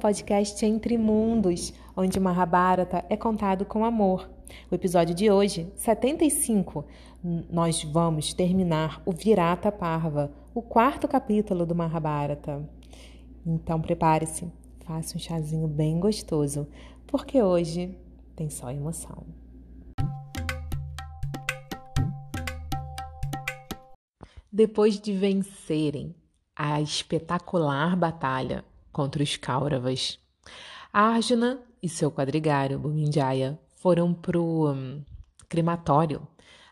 podcast Entre Mundos, onde Mahabharata é contado com amor. O episódio de hoje, 75, nós vamos terminar o Virata Parva, o quarto capítulo do Mahabharata. Então prepare-se, faça um chazinho bem gostoso, porque hoje tem só emoção. Depois de vencerem a espetacular batalha contra os Kauravas, Arjuna e seu quadrigário, Bumindjaya, foram para o um, crematório,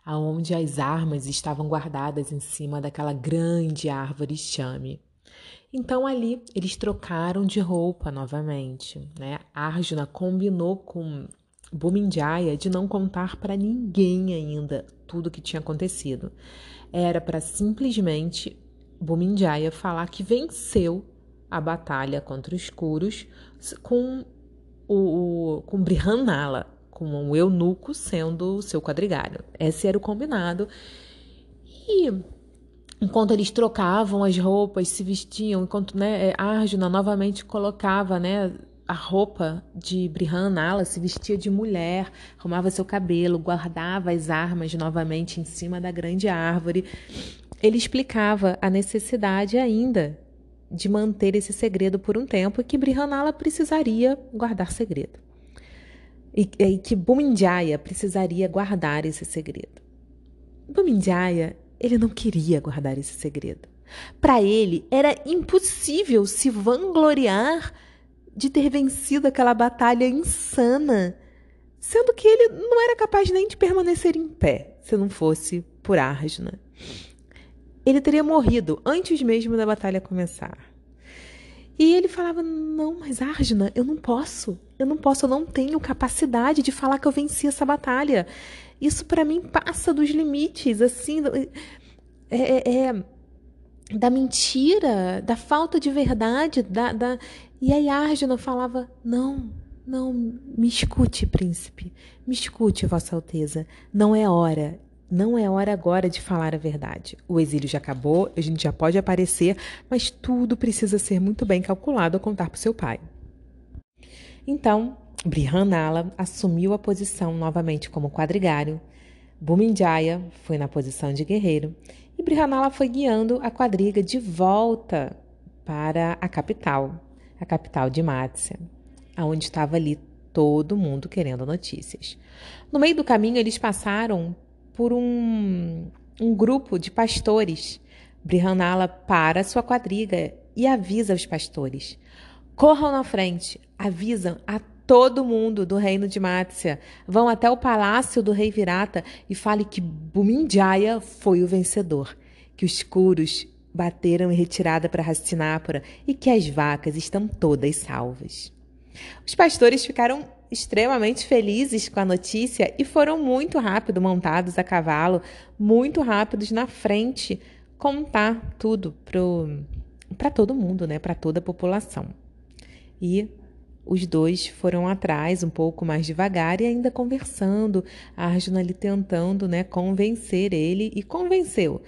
aonde as armas estavam guardadas em cima daquela grande árvore chame. Então ali eles trocaram de roupa novamente. Né? Arjuna combinou com Bumindjaya de não contar para ninguém ainda tudo o que tinha acontecido. Era para simplesmente Bumindjaya falar que venceu a batalha contra os Kuros com o, com Brihanala, com o eunuco sendo o seu quadrigário. Esse era o combinado. E enquanto eles trocavam as roupas, se vestiam, enquanto né, Arjuna novamente colocava né, a roupa de Brihanala, se vestia de mulher, arrumava seu cabelo, guardava as armas novamente em cima da grande árvore. Ele explicava a necessidade ainda de manter esse segredo por um tempo e que Brihanala precisaria guardar segredo. E, e que Bumindjaya precisaria guardar esse segredo. Bumindjaya, ele não queria guardar esse segredo. Para ele, era impossível se vangloriar de ter vencido aquela batalha insana, sendo que ele não era capaz nem de permanecer em pé se não fosse por Arjuna. Ele teria morrido antes mesmo da batalha começar. E ele falava: Não, mas Arjuna, eu não posso. Eu não posso, eu não tenho capacidade de falar que eu venci essa batalha. Isso para mim passa dos limites, assim. É, é, é, da mentira, da falta de verdade, da, da... E aí Arjuna falava: "Não, não, me escute, príncipe. Me escute, vossa alteza. Não é hora. Não é hora agora de falar a verdade. O exílio já acabou, a gente já pode aparecer, mas tudo precisa ser muito bem calculado a contar para seu pai." Então, Brihanala assumiu a posição novamente como quadrigário. Bumindjaya foi na posição de guerreiro e Brihanala foi guiando a quadriga de volta para a capital, a capital de Matsya, aonde estava ali todo mundo querendo notícias. No meio do caminho, eles passaram por um, um grupo de pastores. Brihanala para sua quadriga e avisa os pastores: corram na frente, avisam a todo mundo do reino de Matsya. Vão até o palácio do rei Virata e fale que Bumindjaya foi o vencedor, que os curos bateram em retirada para Hastinapura e que as vacas estão todas salvas. Os pastores ficaram extremamente felizes com a notícia e foram muito rápido montados a cavalo, muito rápidos na frente, contar tudo para todo mundo, né, para toda a população. E os dois foram atrás um pouco mais devagar e ainda conversando, a Arjuna ali tentando né, convencer ele e convenceu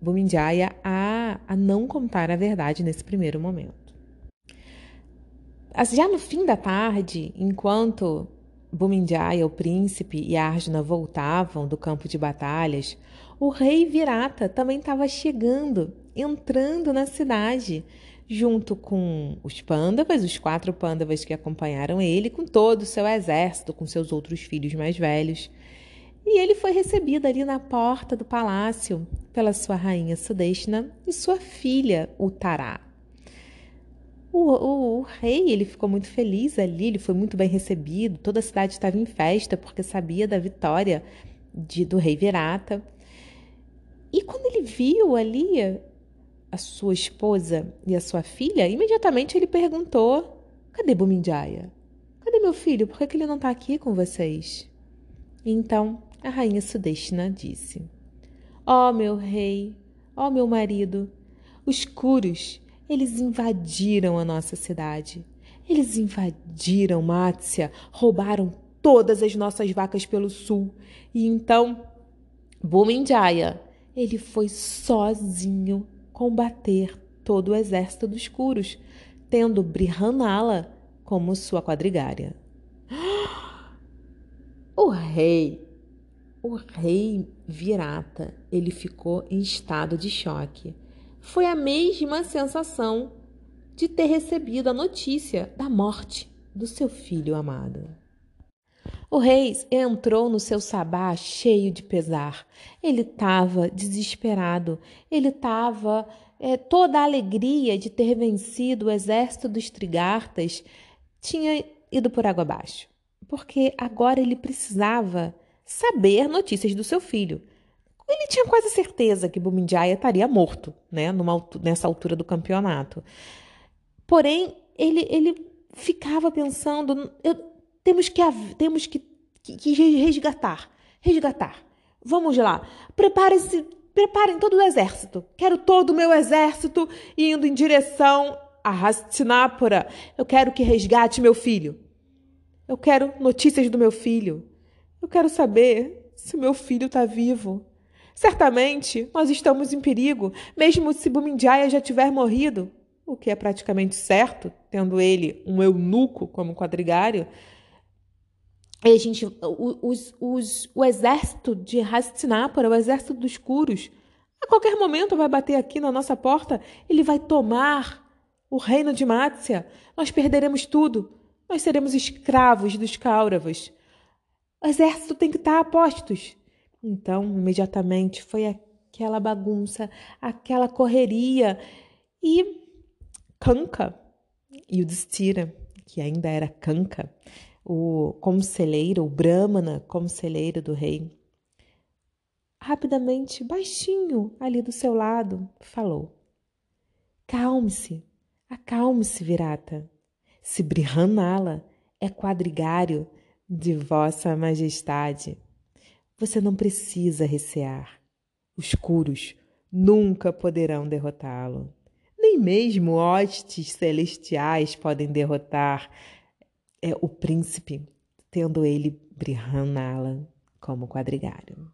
Bumindjaya a, a não contar a verdade nesse primeiro momento. Já no fim da tarde, enquanto Bumindjaya, o príncipe, e Arjuna voltavam do campo de batalhas, o rei Virata também estava chegando, entrando na cidade junto com os pândavas, os quatro pândavas que acompanharam ele, com todo o seu exército, com seus outros filhos mais velhos. E ele foi recebido ali na porta do palácio pela sua rainha Sudeshna e sua filha Uttara. O, o, o, rei ele ficou muito feliz ali, ele foi muito bem recebido, toda a cidade estava em festa porque sabia da vitória de, do rei Virata. E quando ele viu ali a sua esposa e a sua filha, imediatamente ele perguntou: Cadê Bumindjaya? Cadê meu filho? Por que, que ele não está aqui com vocês? Então a rainha Sudeshna disse: Ó oh, meu rei, ó oh, meu marido, os Kuros, eles invadiram a nossa cidade. Eles invadiram Mátia, roubaram todas as nossas vacas pelo sul. E então, Bumindjaya, ele foi sozinho combater todo o exército dos Curos. tendo Brihanala como sua quadrigária. O rei, o rei Virata, ele ficou em estado de choque. Foi a mesma sensação de ter recebido a notícia da morte do seu filho amado. O rei entrou no seu sabá cheio de pesar. Ele estava desesperado. Ele estava é, toda a alegria de ter vencido o exército dos Trigartas tinha ido por água abaixo, porque agora ele precisava saber notícias do seu filho. Ele tinha quase certeza que Bumindjaya estaria morto, né, numa, nessa altura do campeonato. Porém, ele, ele ficava pensando, eu, temos que temos que, que, que resgatar, resgatar. Vamos lá, prepare-se, preparem todo o exército. Quero todo o meu exército indo em direção a Hastinapura. Eu quero que resgate meu filho. Eu quero notícias do meu filho. Eu quero saber se meu filho está vivo. Certamente nós estamos em perigo, mesmo se Bumindjaya já tiver morrido, o que é praticamente certo, tendo ele um eunuco como quadrigário. E a gente, os, os, o exército de Hastinapura, o exército dos Curos, a qualquer momento vai bater aqui na nossa porta, ele vai tomar o reino de Mácia. Nós perderemos tudo. Nós seremos escravos dos Cáuravas. O exército tem que estar a postos. Então, imediatamente foi aquela bagunça, aquela correria. E Kanka e o Destira, que ainda era Kanka, o conselheiro, o Brahmana, conselheiro do rei, rapidamente, baixinho, ali do seu lado, falou: Calme-se, acalme-se, Virata. Se Brihanala é quadrigário de Vossa Majestade, você não precisa recear. Os curos nunca poderão derrotá-lo. Nem mesmo hostes celestiais podem derrotar é, o príncipe, tendo ele Brihanala como quadrigário.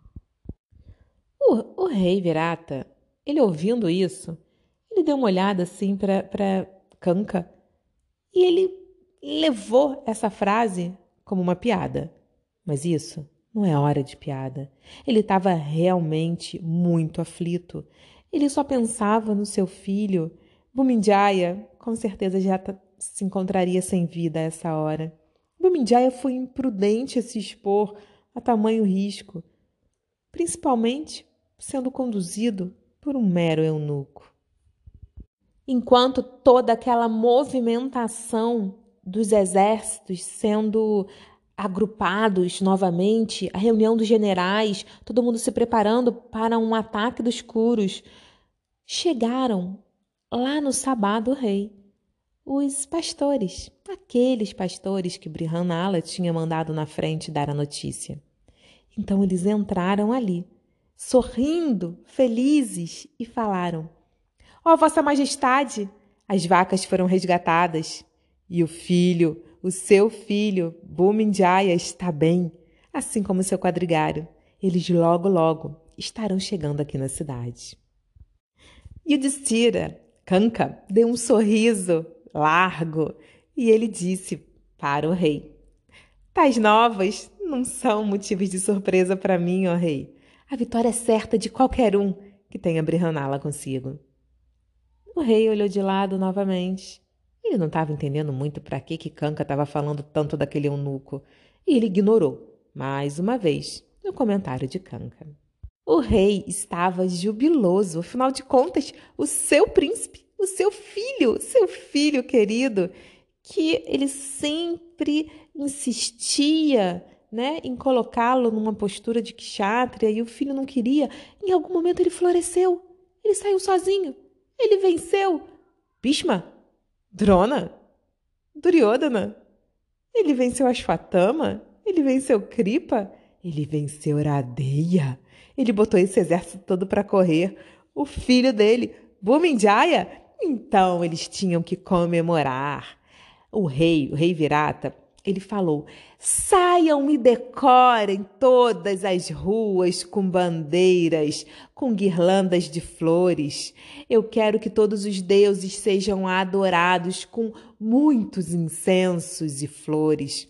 O, o rei Virata, ele ouvindo isso, ele deu uma olhada assim para Kanka e ele levou essa frase como uma piada. Mas isso não é hora de piada. Ele estava realmente muito aflito. Ele só pensava no seu filho. Bumindjaya com certeza já se encontraria sem vida a essa hora. Bumindjaya foi imprudente a se expor a tamanho risco, principalmente sendo conduzido por um mero eunuco. Enquanto toda aquela movimentação dos exércitos sendo agrupados novamente, a reunião dos generais, todo mundo se preparando para um ataque dos curos, chegaram lá no sabá do rei os pastores, aqueles pastores que Brihanala tinha mandado na frente dar a notícia. Então eles entraram ali, sorrindo, felizes, e falaram: Ó oh, Vossa Majestade, as vacas foram resgatadas e o filho o seu filho, Bumindjaya, está bem, assim como seu quadrigário. Eles logo, logo estarão chegando aqui na cidade. E o Destira, Kanka, deu um sorriso largo e ele disse para o rei: Tais novas não são motivos de surpresa para mim, ó rei. A vitória é certa de qualquer um que tenha Brihanala consigo. O rei olhou de lado novamente ele não estava entendendo muito para que que Kanka estava falando tanto daquele eunuco, e ele ignorou, mais uma vez, o comentário de Kanka. O rei estava jubiloso, afinal de contas, o seu príncipe, o seu filho, seu filho querido, que ele sempre insistia né, em colocá-lo numa postura de kshatriya e o filho não queria, em algum momento ele floresceu, ele saiu sozinho, ele venceu. Bhishma, Drona? Duryodhana? Ele venceu Ashwatthama? Ele venceu Kripa? Ele venceu Radeya? Ele botou esse exército todo para correr. O filho dele, Bhumindjaya? Então eles tinham que comemorar. O rei, o rei Virata, ele falou: saiam e decorem todas as ruas com bandeiras, com guirlandas de flores. Eu quero que todos os deuses sejam adorados com muitos incensos e flores.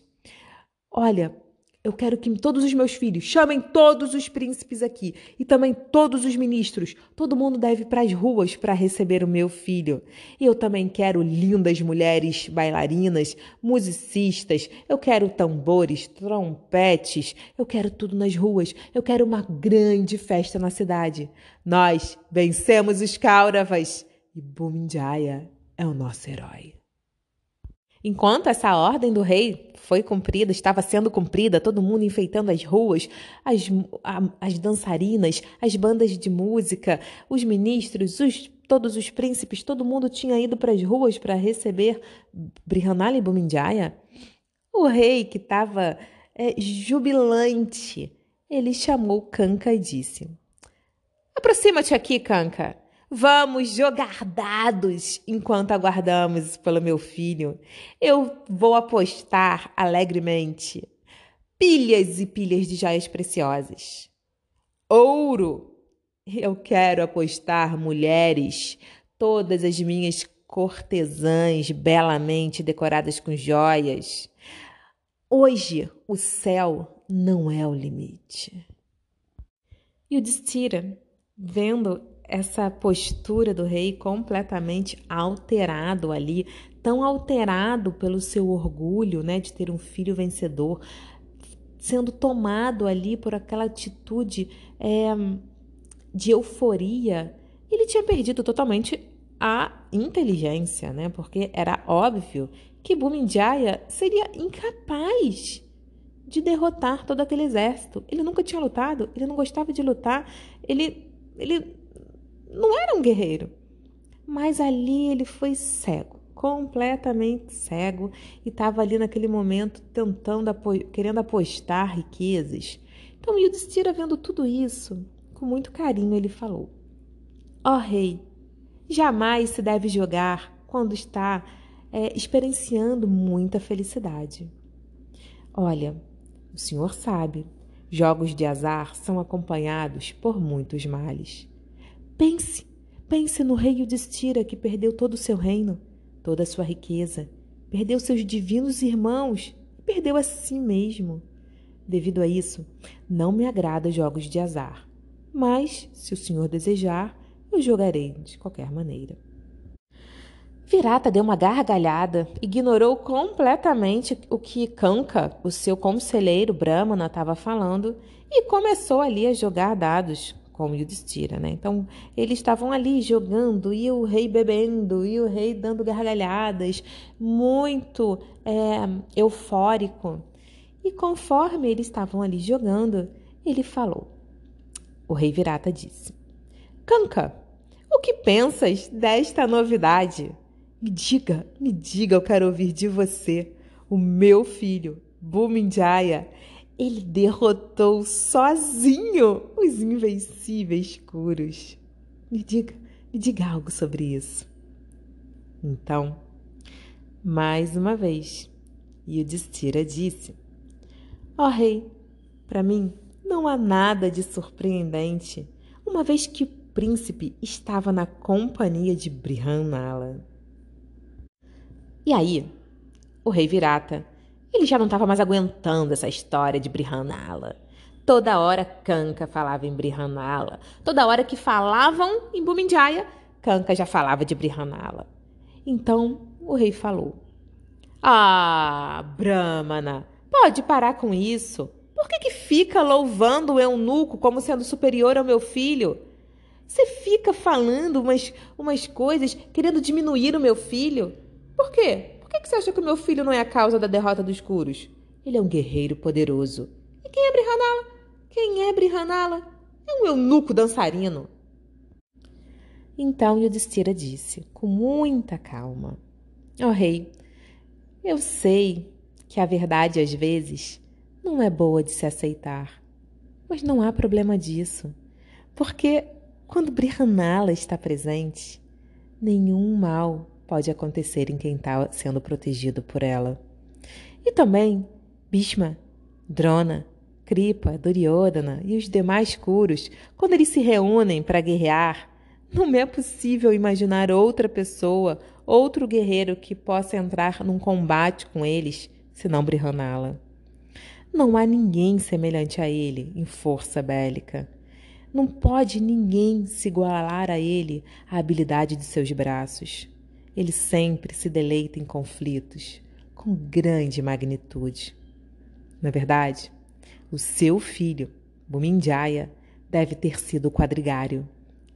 Olha, eu quero que todos os meus filhos chamem todos os príncipes aqui e também todos os ministros. Todo mundo deve ir para as ruas para receber o meu filho. E eu também quero lindas mulheres bailarinas, musicistas. Eu quero tambores, trompetes. Eu quero tudo nas ruas. Eu quero uma grande festa na cidade. Nós vencemos os Kauravas e Bumindjaya é o nosso herói. Enquanto essa ordem do rei foi cumprida, estava sendo cumprida, todo mundo enfeitando as ruas, as, a, as dançarinas, as bandas de música, os ministros, os, todos os príncipes, todo mundo tinha ido para as ruas para receber Brihanala e Bumindjaya. O rei, que estava é, jubilante, ele chamou Kanka e disse: Aproxima-te aqui, Kanka. Vamos jogar dados enquanto aguardamos pelo meu filho. Eu vou apostar alegremente pilhas e pilhas de joias preciosas. Ouro! Eu quero apostar mulheres, todas as minhas cortesãs belamente decoradas com joias. Hoje o céu não é o limite. E o Destira, vendo essa postura do rei completamente alterado ali, tão alterado pelo seu orgulho, né, de ter um filho vencedor, sendo tomado ali por aquela atitude é, de euforia, ele tinha perdido totalmente a inteligência, né? Porque era óbvio que Bumindjaya seria incapaz de derrotar todo aquele exército. Ele nunca tinha lutado, ele não gostava de lutar, ele, ele não era um guerreiro. Mas ali ele foi cego, completamente cego, e estava ali naquele momento tentando, querendo apostar riquezas. Então Yudhishthira, vendo tudo isso, com muito carinho, ele falou: Ó oh, rei, jamais se deve jogar quando está é, experienciando muita felicidade. Olha, o senhor sabe, jogos de azar são acompanhados por muitos males. Pense, pense no rei Yudhishthira que perdeu todo o seu reino, toda a sua riqueza, perdeu seus divinos irmãos e perdeu a si mesmo. Devido a isso, não me agrada jogos de azar, mas, se o senhor desejar, eu jogarei de qualquer maneira. Virata deu uma gargalhada, ignorou completamente o que Kanka, o seu conselheiro Brahmana, estava falando e começou ali a jogar dados como Yudhishthira, né? Então, eles estavam ali jogando e o rei bebendo e o rei dando gargalhadas, muito é, eufórico. E conforme eles estavam ali jogando, ele falou. O rei Virata disse: Kanka, o que pensas desta novidade? Me diga, me diga, eu quero ouvir de você. O meu filho, Bumindjaya, ele derrotou sozinho os invencíveis curos. Me diga, me diga algo sobre isso. Então, mais uma vez, Yudhishthira disse: Ó oh, rei, para mim não há nada de surpreendente, uma vez que o príncipe estava na companhia de Brihanala. E aí, o rei Virata ele já não estava mais aguentando essa história de Brihanala. Toda hora Kanka falava em Brihanala. Toda hora que falavam em Bumindjaya, Kanka já falava de Brihanala. Então o rei falou: Ah, Brahmana, pode parar com isso. Por que, que fica louvando o eunuco como sendo superior ao meu filho? Você fica falando umas, umas coisas querendo diminuir o meu filho? Por quê? Que, que você acha que o meu filho não é a causa da derrota dos Curos? Ele é um guerreiro poderoso. E quem é Brihanala? Quem é Brihanala? É um eunuco dançarino. Então Yudhishthira disse, com muita calma: Ó oh, rei, eu sei que a verdade às vezes não é boa de se aceitar, mas não há problema disso, porque quando Brihanala está presente, nenhum mal pode acontecer em quem está sendo protegido por ela. E também Bhishma, Drona, Kripa, Duryodhana e os demais Kuros, quando eles se reúnem para guerrear, não é possível imaginar outra pessoa, outro guerreiro que possa entrar num combate com eles, senão Brihanala. Não há ninguém semelhante a ele em força bélica. Não pode ninguém se igualar a ele a habilidade de seus braços. Ele sempre se deleita em conflitos com grande magnitude. Na verdade, o seu filho, Bumindjaya, deve ter sido o quadrigário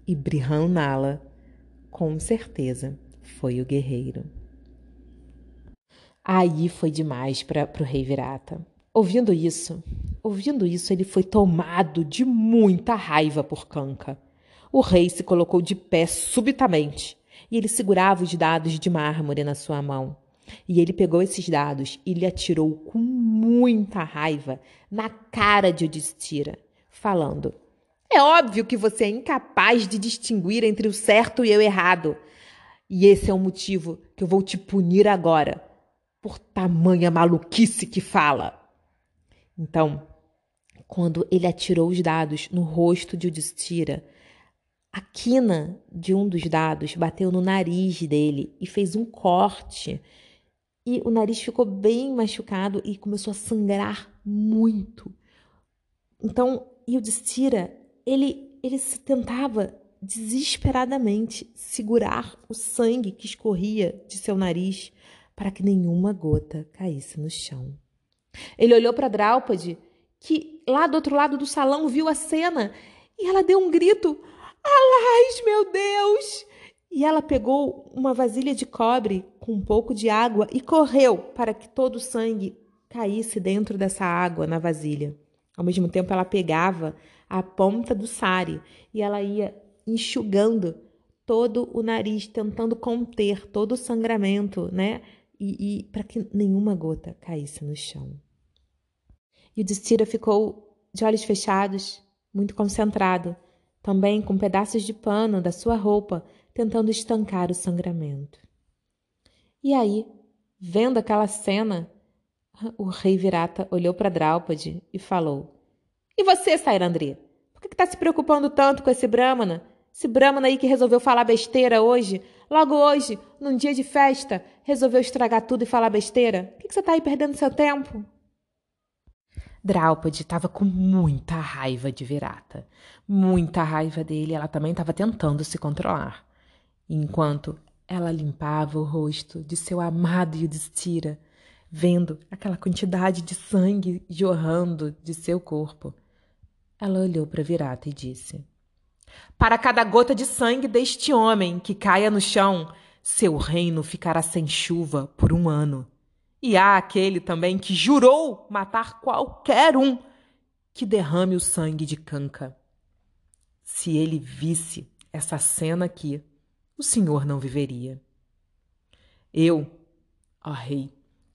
e Brihanala, com certeza, foi o guerreiro. Aí foi demais para o rei Virata. Ouvindo isso, ouvindo isso, ele foi tomado de muita raiva por Kanka. O rei se colocou de pé subitamente e ele segurava os dados de mármore na sua mão. E ele pegou esses dados e lhe atirou com muita raiva na cara de Odistira, falando: É óbvio que você é incapaz de distinguir entre o certo e o errado. E esse é o motivo que eu vou te punir agora, por tamanha maluquice que fala. Então, quando ele atirou os dados no rosto de Udistira, a quina de um dos dados bateu no nariz dele e fez um corte. E o nariz ficou bem machucado e começou a sangrar muito. Então, Yudhishthira, ele, ele se tentava desesperadamente segurar o sangue que escorria de seu nariz para que nenhuma gota caísse no chão. Ele olhou para Draupadi, que lá do outro lado do salão viu a cena, e ela deu um grito: Alás, meu Deus! E ela pegou uma vasilha de cobre com um pouco de água e correu para que todo o sangue caísse dentro dessa água na vasilha. Ao mesmo tempo, ela pegava a ponta do sari e ela ia enxugando todo o nariz, tentando conter todo o sangramento, né? E, e para que nenhuma gota caísse no chão. E o Destira ficou de olhos fechados, muito concentrado, também com pedaços de pano da sua roupa, tentando estancar o sangramento. E aí, vendo aquela cena, o rei Virata olhou para Draupadi e falou: E você, Sairandri? Por que está se preocupando tanto com esse Brahmana? Esse Brahmana aí que resolveu falar besteira hoje, logo hoje, num dia de festa, resolveu estragar tudo e falar besteira? Por que, que você está aí perdendo seu tempo? Draupadi estava com muita raiva de Virata. Muita raiva dele, ela também estava tentando se controlar. Enquanto ela limpava o rosto de seu amado Yudhishthira, vendo aquela quantidade de sangue jorrando de seu corpo, ela olhou para Virata e disse: Para cada gota de sangue deste homem que caia no chão, seu reino ficará sem chuva por um ano. E há aquele também que jurou matar qualquer um que derrame o sangue de Canca. Se ele visse essa cena aqui, o senhor não viveria. Eu, ó rei,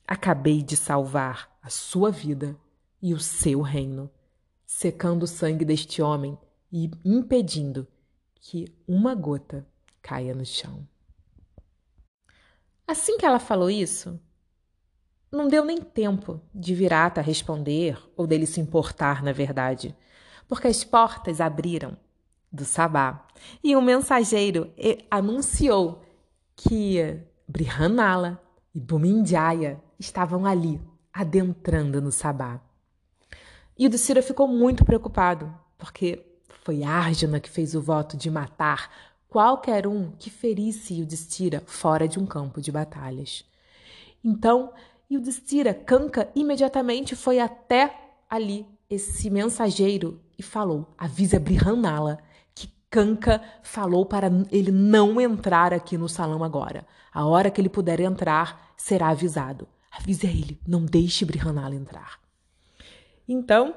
acabei de salvar a sua vida e o seu reino, secando o sangue deste homem e impedindo que uma gota caia no chão. Assim que ela falou isso, não deu nem tempo de Virata responder ou dele se importar, na verdade, porque as portas abriram do Sabá e um mensageiro anunciou que Brihanala e Bumindjaya estavam ali, adentrando no Sabá. E o Ducira ficou muito preocupado, porque foi Arjuna que fez o voto de matar qualquer um que ferisse Yudhishthira fora de um campo de batalhas. Então, e o Destira Kanka imediatamente foi até ali, esse mensageiro, e falou: avisa Brihanala que Kanka falou para ele não entrar aqui no salão agora. A hora que ele puder entrar, será avisado. Avise a ele, não deixe Brihanala entrar. Então,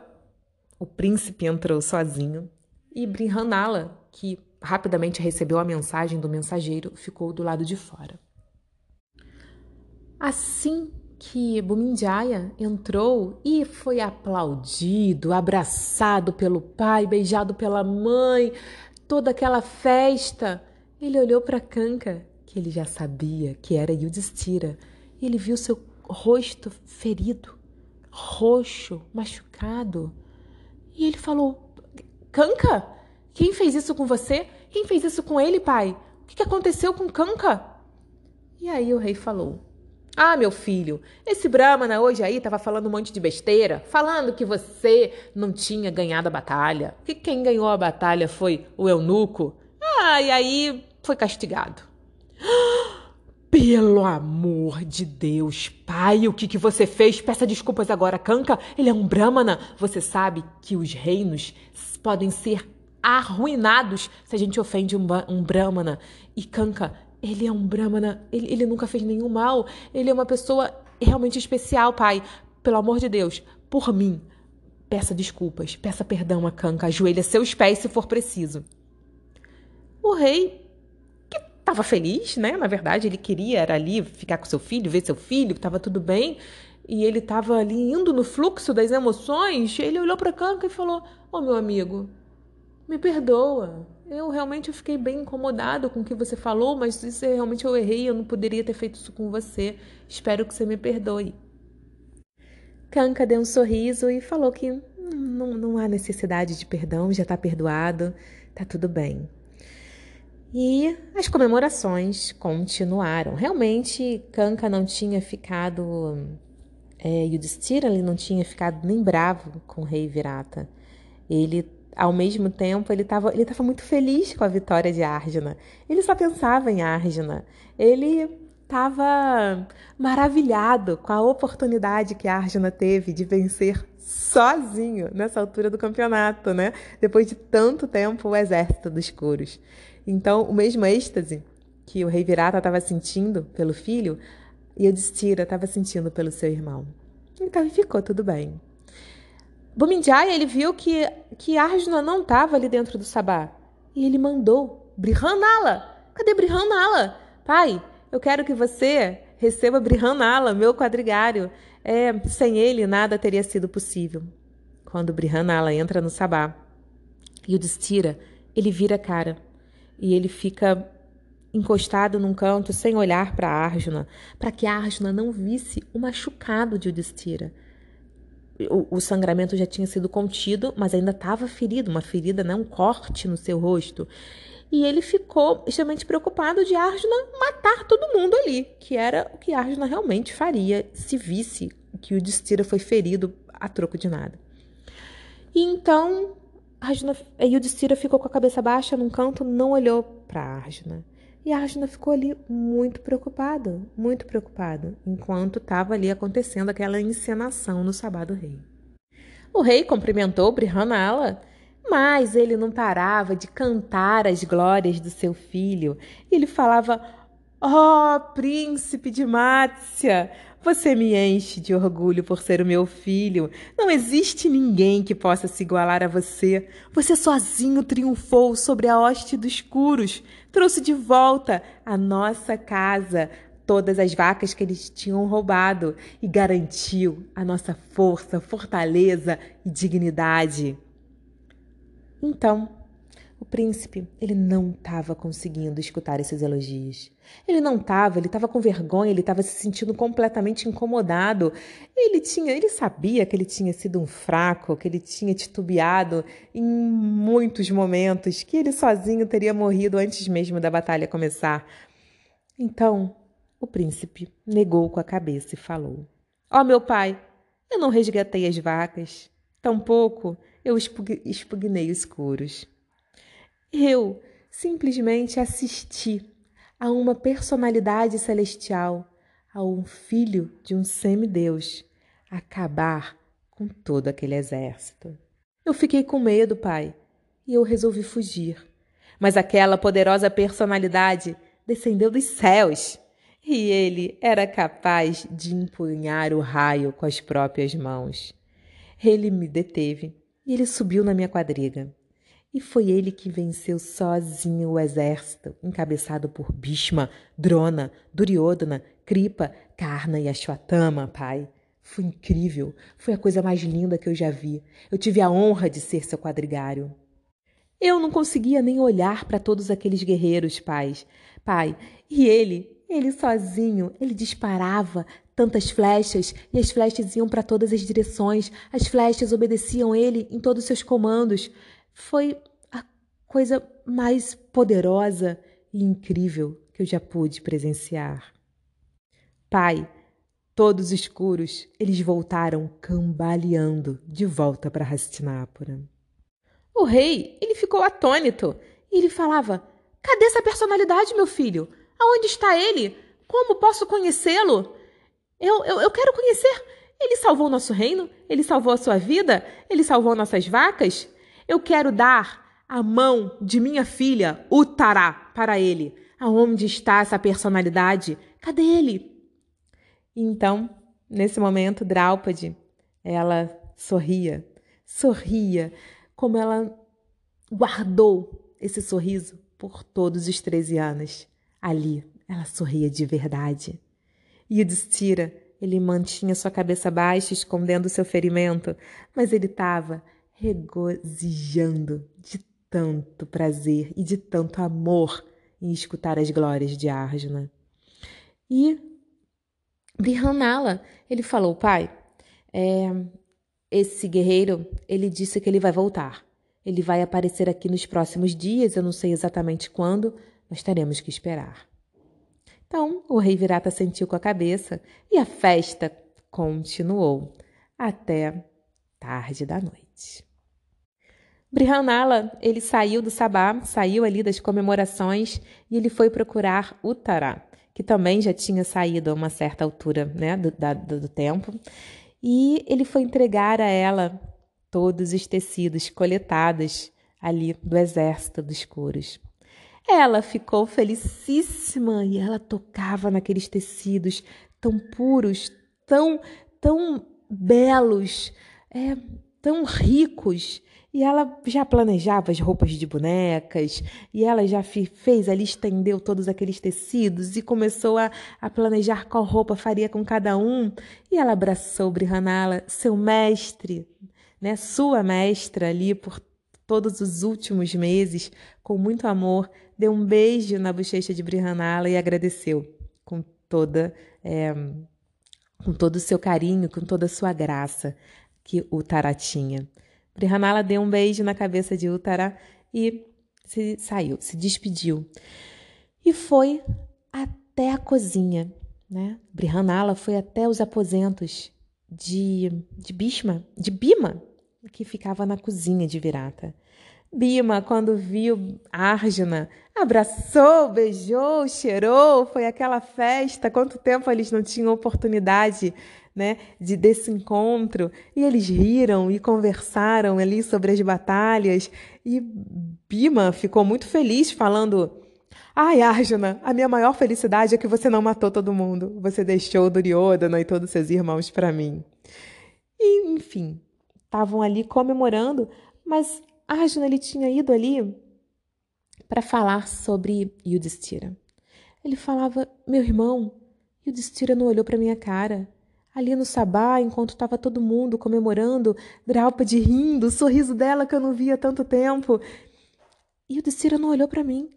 o príncipe entrou sozinho e Brihanala, que rapidamente recebeu a mensagem do mensageiro, ficou do lado de fora. Assim que Bumindjaya entrou e foi aplaudido, abraçado pelo pai, beijado pela mãe, toda aquela festa. Ele olhou para Kanka, que ele já sabia que era Yudhishthira, e ele viu seu rosto ferido, roxo, machucado. E ele falou: Canca, quem fez isso com você? Quem fez isso com ele, pai? O que aconteceu com Canca? E aí o rei falou: ah, meu filho, esse Brahmana hoje aí estava falando um monte de besteira, falando que você não tinha ganhado a batalha, que quem ganhou a batalha foi o eunuco. Ah, e aí foi castigado. Pelo amor de Deus, pai, o que, que você fez? Peça desculpas agora, Kanka. Ele é um Brahmana. Você sabe que os reinos podem ser arruinados se a gente ofende um, um Brahmana. E Kanka ele é um Brahmana, ele, ele nunca fez nenhum mal, ele é uma pessoa realmente especial, pai. Pelo amor de Deus, por mim, peça desculpas, peça perdão a Kanka, ajoelha seus pés se for preciso. O rei, que estava feliz, né? Na verdade, ele queria era ali ficar com seu filho, ver seu filho, estava tudo bem, e ele estava ali indo no fluxo das emoções. Ele olhou para Kanka e falou: "Ô oh, meu amigo, me perdoa. Eu realmente fiquei bem incomodado com o que você falou, mas isso é, realmente eu errei, eu não poderia ter feito isso com você. Espero que você me perdoe. Kanka deu um sorriso e falou que não, não há necessidade de perdão, já está perdoado, tá tudo bem. E as comemorações continuaram. Realmente, Kanka não tinha ficado. É, Yudhishthira ali não tinha ficado nem bravo com o rei Virata. Ele ao mesmo tempo, ele estava ele tava muito feliz com a vitória de Arjuna. Ele só pensava em Arjuna. Ele estava maravilhado com a oportunidade que Arjuna teve de vencer sozinho nessa altura do campeonato, né? Depois de tanto tempo o exército dos Kuros. Então, o mesmo êxtase que o rei Virata estava sentindo pelo filho, Yudhishthira estava sentindo pelo seu irmão. Então, ficou tudo bem. Bumindjaya, ele viu que, que Arjuna não estava ali dentro do sabá. E ele mandou, Brihanala, cadê Brihanala? Pai, eu quero que você receba Brihanala, meu quadrigário. É, sem ele, nada teria sido possível. Quando Brihanala entra no sabá e o destira, ele vira a cara e ele fica encostado num canto sem olhar para Arjuna, para que Arjuna não visse o machucado de Udistira o, o, sangramento já tinha sido contido, mas ainda estava ferido, uma ferida, né, um corte no seu rosto. E ele ficou extremamente preocupado de Arjuna matar todo mundo ali, que era o que Arjuna realmente faria se visse que o Destira foi ferido a troco de nada. E então Arjuna, e o Destira ficou com a cabeça baixa num canto, não olhou para Arjuna. E a Arjuna ficou ali muito preocupado, muito preocupado, enquanto estava ali acontecendo aquela encenação no sabá do rei. O rei cumprimentou Brihanala, mas ele não parava de cantar as glórias do seu filho. Ele falava: Ó oh, príncipe de Mácia, você me enche de orgulho por ser o meu filho. Não existe ninguém que possa se igualar a você. Você sozinho triunfou sobre a hoste dos escuros, trouxe de volta a nossa casa todas as vacas que eles tinham roubado e garantiu a nossa força, fortaleza e dignidade. Então, o príncipe, ele não estava conseguindo escutar esses elogios. Ele não estava, ele estava com vergonha, ele estava se sentindo completamente incomodado. Ele tinha, ele sabia que ele tinha sido um fraco, que ele tinha titubeado em muitos momentos, que ele sozinho teria morrido antes mesmo da batalha começar. Então, o príncipe negou com a cabeça e falou: Ó oh, meu pai, eu não resgatei as vacas, tampouco eu expugnei os couros. Eu simplesmente assisti a uma personalidade celestial, a um filho de um semideus, acabar com todo aquele exército. Eu fiquei com medo, pai, e eu resolvi fugir. Mas aquela poderosa personalidade descendeu dos céus e ele era capaz de empunhar o raio com as próprias mãos. Ele me deteve e ele subiu na minha quadriga. E foi ele que venceu sozinho o exército, encabeçado por Bhishma, Drona, Duryodhana, Kripa, Karna e Ashwatthama, pai. Foi incrível, foi a coisa mais linda que eu já vi. Eu tive a honra de ser seu quadrigário. Eu não conseguia nem olhar para todos aqueles guerreiros, pais. Pai, e ele, ele sozinho, ele disparava tantas flechas, e as flechas iam para todas as direções, as flechas obedeciam ele em todos os seus comandos. Foi a coisa mais poderosa e incrível que eu já pude presenciar. Pai, todos escuros, eles voltaram cambaleando de volta para Hastinapura. O rei, ele ficou atônito e ele falava: Cadê essa personalidade, meu filho? Aonde está ele? Como posso conhecê-lo? Eu, eu, eu quero conhecer. Ele salvou nosso reino? Ele salvou a sua vida? Ele salvou nossas vacas? Eu quero dar a mão de minha filha, Utará, para ele. Aonde está essa personalidade? Cadê ele? Então, nesse momento, Draupadi, ela sorria, sorria, como ela guardou esse sorriso por todos os 13 anos. Ali, ela sorria de verdade. E Yudhishthira, ele mantinha sua cabeça baixa, escondendo seu ferimento, mas ele estava regozijando de tanto prazer e de tanto amor em escutar as glórias de Arjuna. E Brihanala, ele falou, pai, é, esse guerreiro, ele disse que ele vai voltar. Ele vai aparecer aqui nos próximos dias, eu não sei exatamente quando, mas teremos que esperar. Então, o rei Virata sentiu com a cabeça e a festa continuou até tarde da noite. Brihanala, ele saiu do sabá, saiu ali das comemorações e ele foi procurar Uttara, que também já tinha saído a uma certa altura né, do, da, do tempo, e ele foi entregar a ela todos os tecidos coletados ali do exército dos couros. Ela ficou felicíssima e ela tocava naqueles tecidos tão puros, tão, tão belos, é, tão ricos, e ela já planejava as roupas de bonecas, e ela já fez ali, estendeu todos aqueles tecidos e começou a, a planejar qual roupa faria com cada um. E ela abraçou Brihanala, seu mestre, né, sua mestra ali por todos os últimos meses, com muito amor, deu um beijo na bochecha de Brihanala e agradeceu com toda é, com todo o seu carinho, com toda a sua graça que o Tara tinha. Brihanala deu um beijo na cabeça de Uttara e se saiu, se despediu. E foi até a cozinha, né? Brihanala foi até os aposentos de, de Bhishma, de Bima, que ficava na cozinha de Virata. Bima, quando viu Arjuna, abraçou, beijou, cheirou, foi aquela festa. Quanto tempo eles não tinham oportunidade né, de desse encontro, e eles riram e conversaram ali sobre as batalhas, e Bima ficou muito feliz falando: "Ai, Arjuna, a minha maior felicidade é que você não matou todo mundo. Você deixou Duryodhana e todos seus irmãos para mim." E, enfim, estavam ali comemorando, mas Arjuna ele tinha ido ali para falar sobre Yudhishthira. Ele falava: "Meu irmão, Yudhishthira não olhou para minha cara. Ali no sabá, enquanto estava todo mundo comemorando, Draupadi rindo, o sorriso dela que eu não via há tanto tempo. E o Dissira não olhou para mim.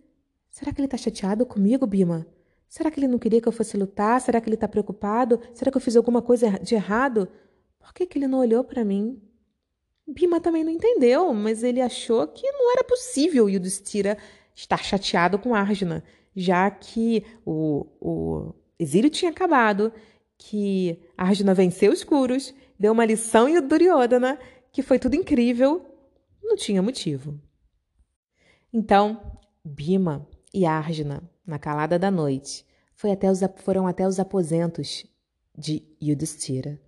Será que ele está chateado comigo, Bima? Será que ele não queria que eu fosse lutar? Será que ele está preocupado? Será que eu fiz alguma coisa de errado? Por que, que ele não olhou para mim? Bima também não entendeu, mas ele achou que não era possível o Yudhishthira estar chateado com Arjuna, já que o, o exílio tinha acabado que Arjuna venceu os Kurus, deu uma lição em Duryodhana, que foi tudo incrível, não tinha motivo. Então, Bima e Arjuna, na calada da noite, até os, foram até os aposentos de Yudhishthira.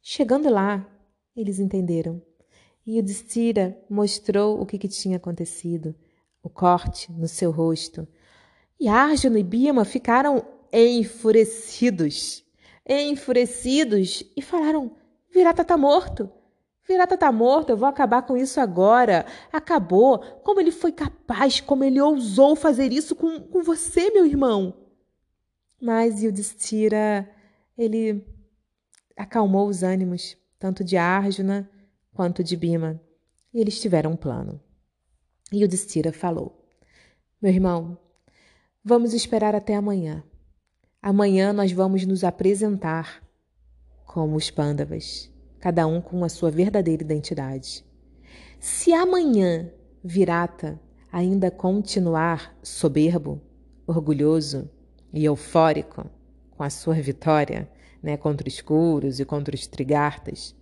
Chegando lá, eles entenderam. Yudhishthira mostrou o que, que tinha acontecido, o corte no seu rosto. E Arjuna e Bima ficaram enfurecidos enfurecidos e falaram: Virata está morto. Virata está morto, eu vou acabar com isso agora. Acabou. Como ele foi capaz, como ele ousou fazer isso com, com você, meu irmão? Mas Yudhishthira, ele acalmou os ânimos, tanto de Arjuna quanto de Bima. E eles tiveram um plano. Yudhishthira falou: Meu irmão, vamos esperar até amanhã. Amanhã nós vamos nos apresentar como os pândavas, cada um com a sua verdadeira identidade. Se amanhã Virata ainda continuar soberbo, orgulhoso e eufórico com a sua vitória né, contra os escuros e contra os trigartas,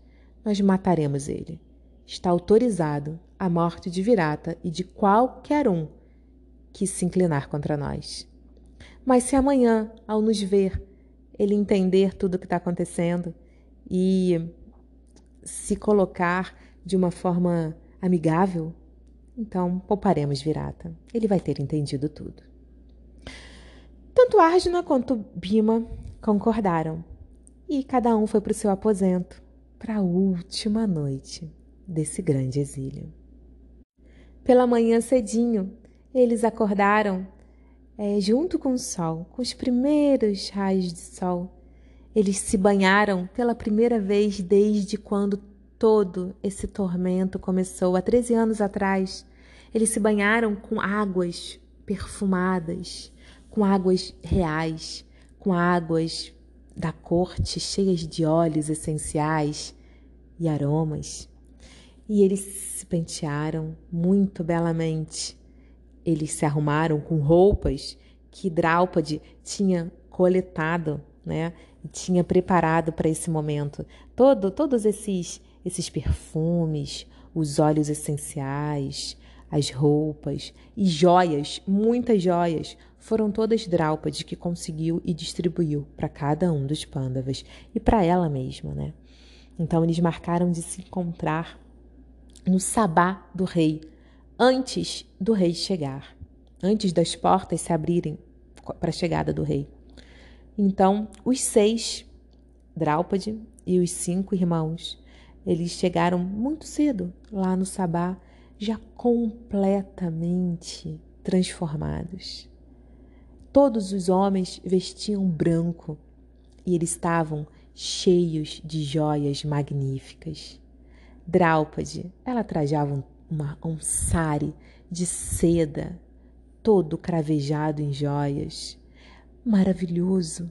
nós mataremos ele. Está autorizado a morte de Virata e de qualquer um que se inclinar contra nós. Mas se amanhã, ao nos ver, ele entender tudo o que está acontecendo e se colocar de uma forma amigável, então pouparemos Virata. Ele vai ter entendido tudo. Tanto Arjuna quanto Bima concordaram e cada um foi para o seu aposento para a última noite desse grande exílio. Pela manhã cedinho, eles acordaram é, junto com o sol, com os primeiros raios de sol. Eles se banharam pela primeira vez desde quando todo esse tormento começou, há 13 anos atrás. Eles se banharam com águas perfumadas, com águas reais, com águas da corte cheias de óleos essenciais e aromas. E eles se pentearam muito belamente eles se arrumaram com roupas que Draupadi tinha coletado, né? E tinha preparado para esse momento. Todo, todos esses, esses perfumes, os óleos essenciais, as roupas e joias, muitas joias, foram todas Draupadi que conseguiu e distribuiu para cada um dos pândavas e para ela mesma, né? Então eles marcaram de se encontrar no sabá do rei, antes do rei chegar, antes das portas se abrirem para a chegada do rei. Então, os seis, Draupadi e os cinco irmãos, eles chegaram muito cedo lá no Sabá, já completamente transformados. Todos os homens vestiam branco e eles estavam cheios de joias magníficas. Draupadi, ela trajava um uma, um sari de seda, todo cravejado em joias. Maravilhoso!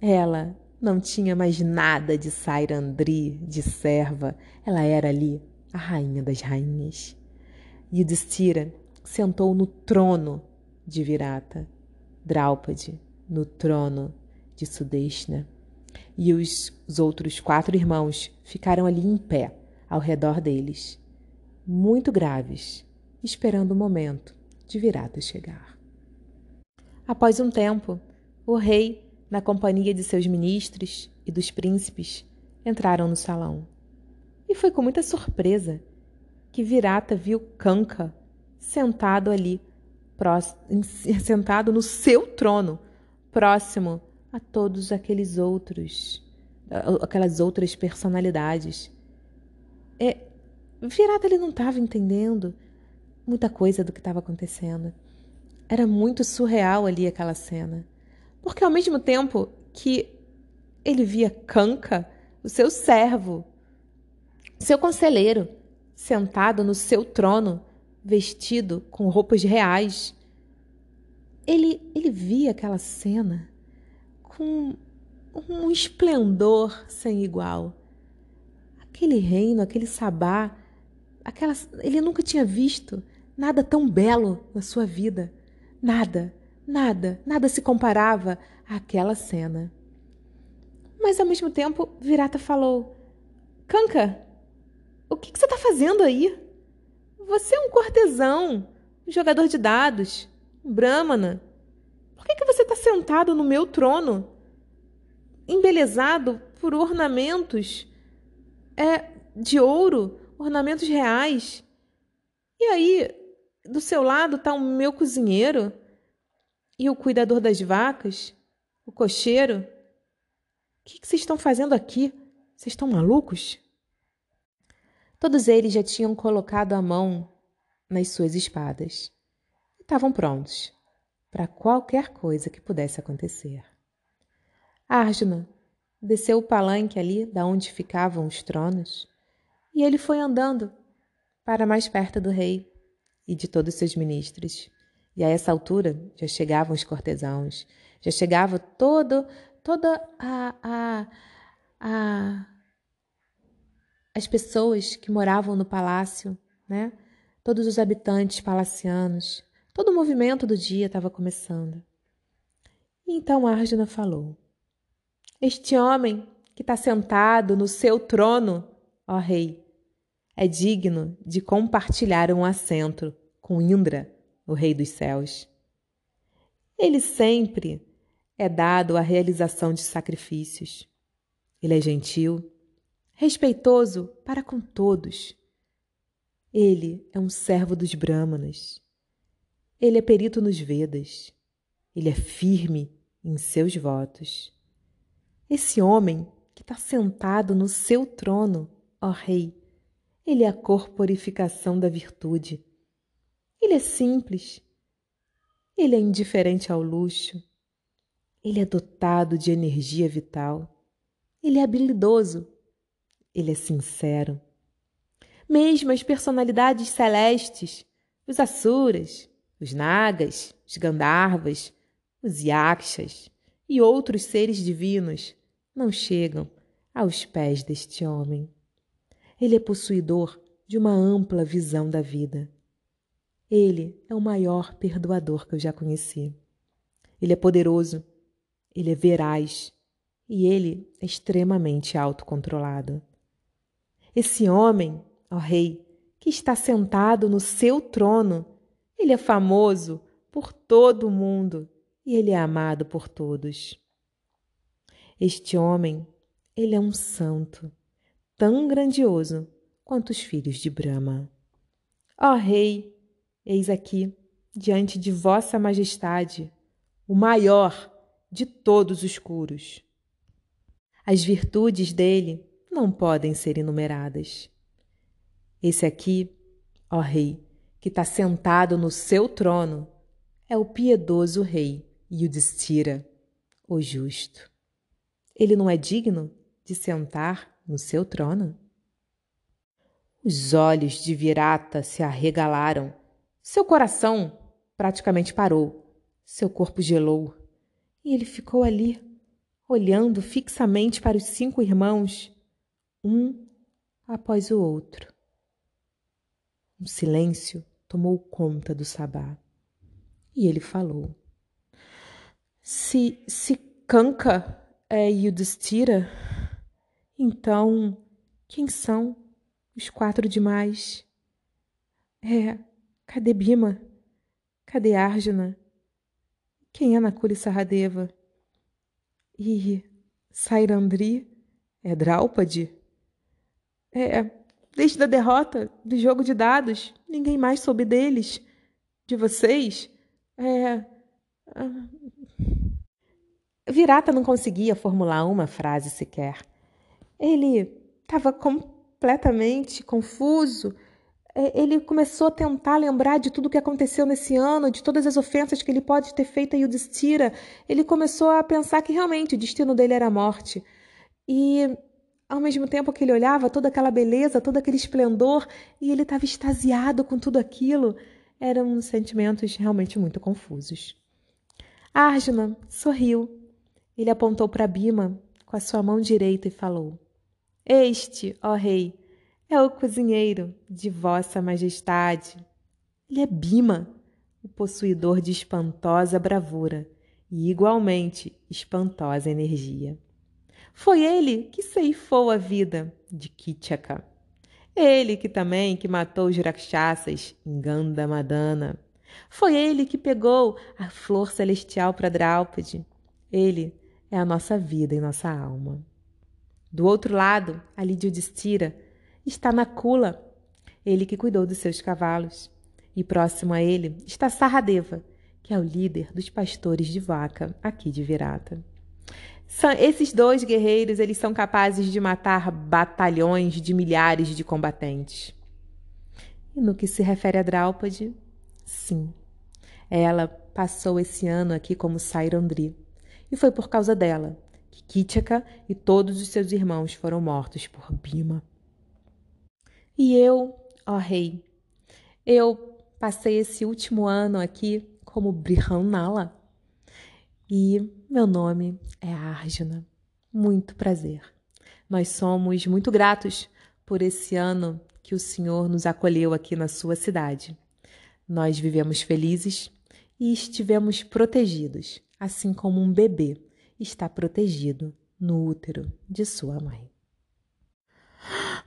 Ela não tinha mais nada de Sairandri, de serva. Ela era ali a rainha das rainhas. Yudhishthira sentou no trono de Virata, Draupadi no trono de Sudeshna. E os, os outros quatro irmãos ficaram ali em pé, ao redor deles muito graves, esperando o momento de Virata chegar. Após um tempo, o rei, na companhia de seus ministros e dos príncipes, entraram no salão. E foi com muita surpresa que Virata viu Kanka sentado ali, sentado no seu trono, próximo a todos aqueles outros, aquelas outras personalidades. É, Virata ele não estava entendendo muita coisa do que estava acontecendo. Era muito surreal ali aquela cena. Porque ao mesmo tempo que ele via Kanka, o seu servo, seu conselheiro, sentado no seu trono, vestido com roupas reais, ele, ele via aquela cena com um esplendor sem igual. Aquele reino, aquele sabá, aquelas, ele nunca tinha visto nada tão belo na sua vida. Nada, nada, nada se comparava àquela cena. Mas ao mesmo tempo, Virata falou: Kanka, o que, que você está fazendo aí? Você é um cortesão, um jogador de dados, um brahmana. Por que, que você está sentado no meu trono, embelezado por ornamentos é, de ouro, ornamentos reais. E aí, do seu lado está o meu cozinheiro e o cuidador das vacas, o cocheiro. O que, vocês estão fazendo aqui? Vocês estão malucos? Todos eles já tinham colocado a mão nas suas espadas e estavam prontos para qualquer coisa que pudesse acontecer. Arjuna desceu o palanque ali, da onde ficavam os tronos, e ele foi andando para mais perto do rei e de todos seus ministros. E a essa altura já chegavam os cortesãos, Já chegava todo, toda a, a, a as pessoas que moravam no palácio, né? Todos os habitantes palacianos, todo o movimento do dia estava começando. E então Arjuna falou: Este homem que está sentado no seu trono, ó rei, é digno de compartilhar um assento com Indra, o rei dos céus. Ele sempre é dado à realização de sacrifícios. Ele é gentil, respeitoso para com todos. Ele é um servo dos Brahmanas. Ele é perito nos Vedas. Ele é firme em seus votos. Esse homem que está sentado no seu trono, ó Rei, ele é a corporificação da virtude. Ele é simples. Ele é indiferente ao luxo. Ele é dotado de energia vital. Ele é habilidoso ele é sincero. Mesmo as personalidades celestes, os Asuras, os Nagas, os Gandharvas, os Yakshas e outros seres divinos não chegam aos pés deste homem. Ele é possuidor de uma ampla visão da vida. Ele é o maior perdoador que eu já conheci. Ele é poderoso, ele é veraz e ele é extremamente autocontrolado. Esse homem, ó Rei, que está sentado no seu trono, ele é famoso por todo o mundo e ele é amado por todos. Este homem, ele é um santo, tão grandioso quanto os filhos de Brahma. Ó Rei, eis aqui, diante de Vossa Majestade, o maior de todos os curos. As virtudes dele não podem ser enumeradas. Esse aqui, ó Rei, que está sentado no seu trono, é o piedoso Rei Yudhishthira, o justo. Ele não é digno de sentar no seu trono? Os olhos de Virata se arregalaram. Seu coração praticamente parou. Seu corpo gelou. E ele ficou ali, olhando fixamente para os cinco irmãos um após o outro. Um silêncio tomou conta do sabá e ele falou: Se, se Kanka é Yudhishthira, então quem são os quatro demais? É, cadê Bima? Cadê Arjuna? Quem é Nakuli Saradeva? E Sairandri é Draupadi? É, desde a derrota do jogo de dados, ninguém mais soube deles, de vocês. É. Ah, Virata não conseguia formular uma frase sequer. Ele estava completamente confuso. É, ele começou a tentar lembrar de tudo o que aconteceu nesse ano, de todas as ofensas que ele pode ter feito a Yudhishthira. Ele começou a pensar que realmente o destino dele era a morte. E ao mesmo tempo que ele olhava toda aquela beleza, todo aquele esplendor, e ele estava extasiado com tudo aquilo, eram sentimentos realmente muito confusos. Arjuna sorriu. Ele apontou para Bima com a sua mão direita e falou: Este, ó rei, é o cozinheiro de Vossa Majestade. Ele é Bima, o possuidor de espantosa bravura e igualmente espantosa energia. Foi ele que ceifou a vida de Kitchaka. Ele que também que matou os rakshasas em Gandhamadana. Foi ele que pegou a flor celestial para Draupadi. Ele é a nossa vida e nossa alma. Do outro lado, ali de Udistira, está Nakula, ele que cuidou dos seus cavalos. E próximo a ele está Saradeva, que é o líder dos pastores de vaca aqui de Virata. São, esses dois guerreiros, eles são capazes de matar batalhões de milhares de combatentes. E no que se refere a Draupadi, sim, ela passou esse ano aqui como Sairandri. E foi por causa dela Kitchaka e todos os seus irmãos foram mortos por Bima. E eu, ó rei, eu passei esse último ano aqui como Brihanala, E meu nome é Arjuna. Muito prazer. Nós somos muito gratos por esse ano que o Senhor nos acolheu aqui na sua cidade. Nós vivemos felizes e estivemos protegidos, assim como um bebê está protegido no útero de sua mãe.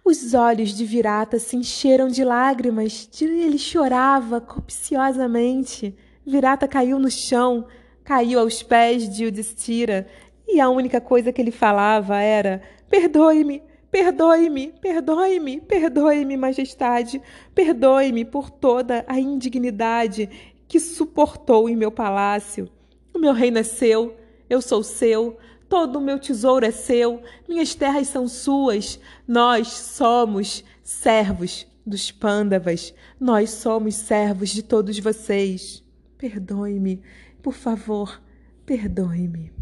Os olhos de Virata se encheram de lágrimas, ele chorava copiosamente. Virata caiu no chão, caiu aos pés de Yudhishthira, e a única coisa que ele falava era: Perdoe-me, perdoe-me, perdoe-me, perdoe-me, majestade, perdoe-me por toda a indignidade que suportou em meu palácio. O meu reino é seu, eu sou seu, todo o meu tesouro é seu, minhas terras são suas. Nós somos servos dos pândavas, nós somos servos de todos vocês. Perdoe-me, por favor, perdoe-me.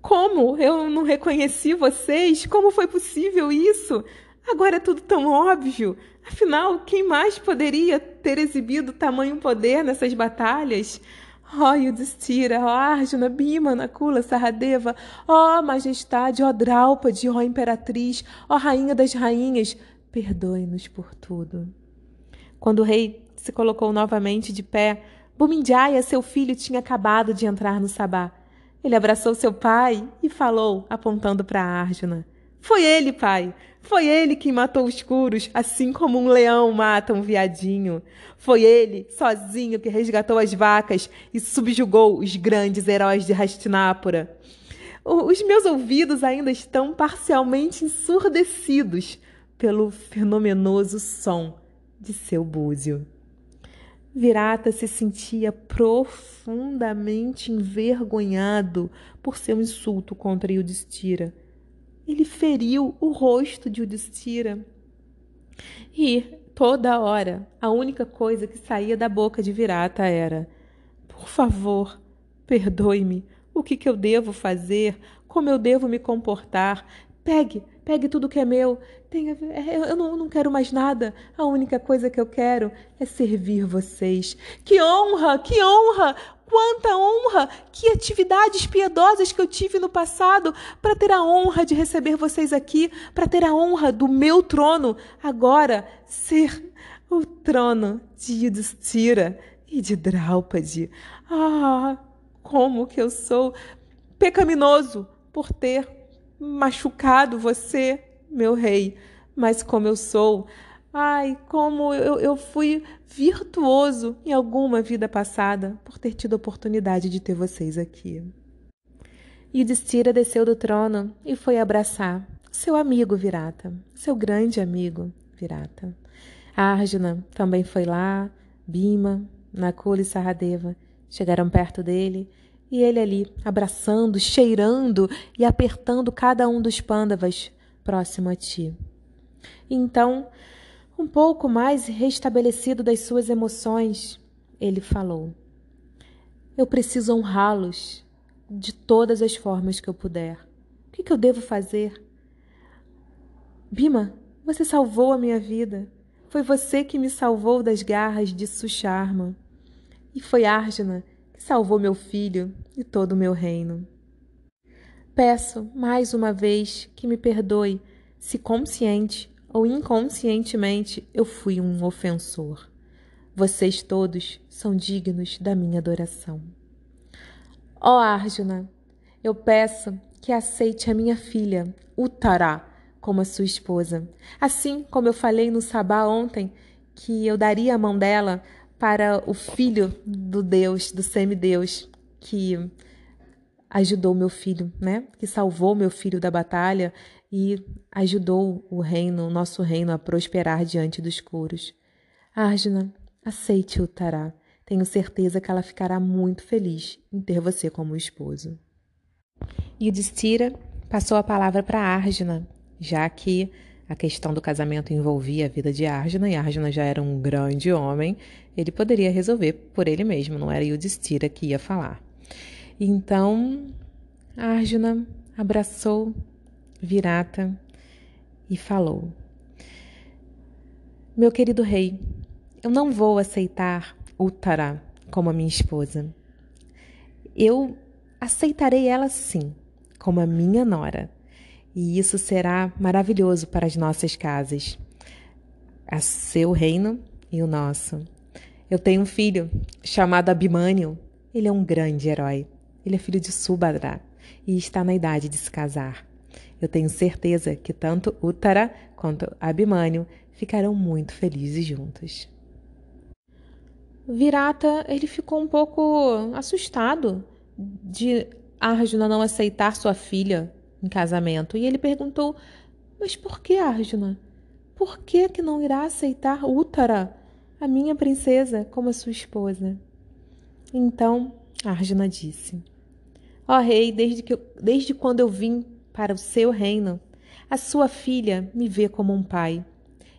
Como eu não reconheci vocês? Como foi possível isso? Agora é tudo tão óbvio. Afinal, quem mais poderia ter exibido tamanho poder nessas batalhas? Ó Yudhishthira, ó oh, Arjuna, Bhima, Nakula, Saradeva, ó Majestade, ó Draupadi, ó Imperatriz, ó Rainha das Rainhas, perdoe-nos por tudo. Quando o rei se colocou novamente de pé, Bumindjaya, seu filho, tinha acabado de entrar no sabá. Ele abraçou seu pai e falou, apontando para Arjuna. Foi ele, pai. Foi ele quem matou os curos, assim como um leão mata um viadinho. Foi ele, sozinho, que resgatou as vacas e subjugou os grandes heróis de Hastinapura. Os meus ouvidos ainda estão parcialmente ensurdecidos pelo fenomenoso som de seu búzio. Virata se sentia profundamente envergonhado por seu insulto contra Yudhishthira ele feriu o rosto de Yudhishthira. E, toda hora, a única coisa que saía da boca de Virata era: Por favor, perdoe-me. O que, que eu devo fazer? Como eu devo me comportar? Pegue, pegue tudo que é meu. Tenha, é, eu não, não quero mais nada. A única coisa que eu quero é servir vocês. Que honra, que honra! Quanta honra! Que atividades piedosas que eu tive no passado para ter a honra de receber vocês aqui, para ter a honra do meu trono agora ser o trono de Yudhishthira e de Draupadi. Ah, como que eu sou pecaminoso por ter machucado você, meu rei, mas como eu sou Ai, como eu, eu fui virtuoso em alguma vida passada por ter tido a oportunidade de ter vocês aqui. Yudhishthira desceu do trono e foi abraçar seu amigo Virata, seu grande amigo Virata. Arjuna também foi lá, Bima, Nakula e Saradeva chegaram perto dele e ele ali abraçando, cheirando e apertando cada um dos pândavas próximo a ti. Então, um pouco mais restabelecido das suas emoções, ele falou: Eu preciso honrá-los de todas as formas que eu puder. O que, que eu devo fazer? Bima, você salvou a minha vida. Foi você que me salvou das garras de Susharma. E foi Arjuna que salvou meu filho e todo o meu reino. Peço mais uma vez que me perdoe se consciente ou inconscientemente eu fui um ofensor. Vocês todos são dignos da minha adoração. Ó oh, Arjuna, eu peço que aceite a minha filha, Uttara, como a sua esposa. Assim como eu falei no Sabá ontem que eu daria a mão dela para o filho do Deus, do semideus, que ajudou meu filho, né? Que salvou meu filho da batalha e ajudou o reino, o nosso reino, a prosperar diante dos curos. Arjuna, aceite o Tará. Tenho certeza que ela ficará muito feliz em ter você como esposo. Yudhishthira passou a palavra para Arjuna, já que a questão do casamento envolvia a vida de Arjuna e Arjuna já era um grande homem, ele poderia resolver por ele mesmo, não era Yudhishthira que ia falar. Então, Arjuna abraçou Virata e falou: Meu querido rei, eu não vou aceitar Uttara como a minha esposa. Eu aceitarei ela sim, como a minha nora. E isso será maravilhoso para as nossas casas, a seu reino e o nosso. Eu tenho um filho chamado Abimânio. Ele é um grande herói. Ele é filho de Subhadra e está na idade de se casar. Eu tenho certeza que tanto Uttara quanto Abhimanyu ficarão muito felizes juntos. Virata, ele ficou um pouco assustado de Arjuna não aceitar sua filha em casamento e ele perguntou: "Mas por que Arjuna? Por que que não irá aceitar Uttara, a minha princesa, como sua esposa?" Então Arjuna disse: Ó oh, rei, desde, que eu, desde quando eu vim para o seu reino, a sua filha me vê como um pai.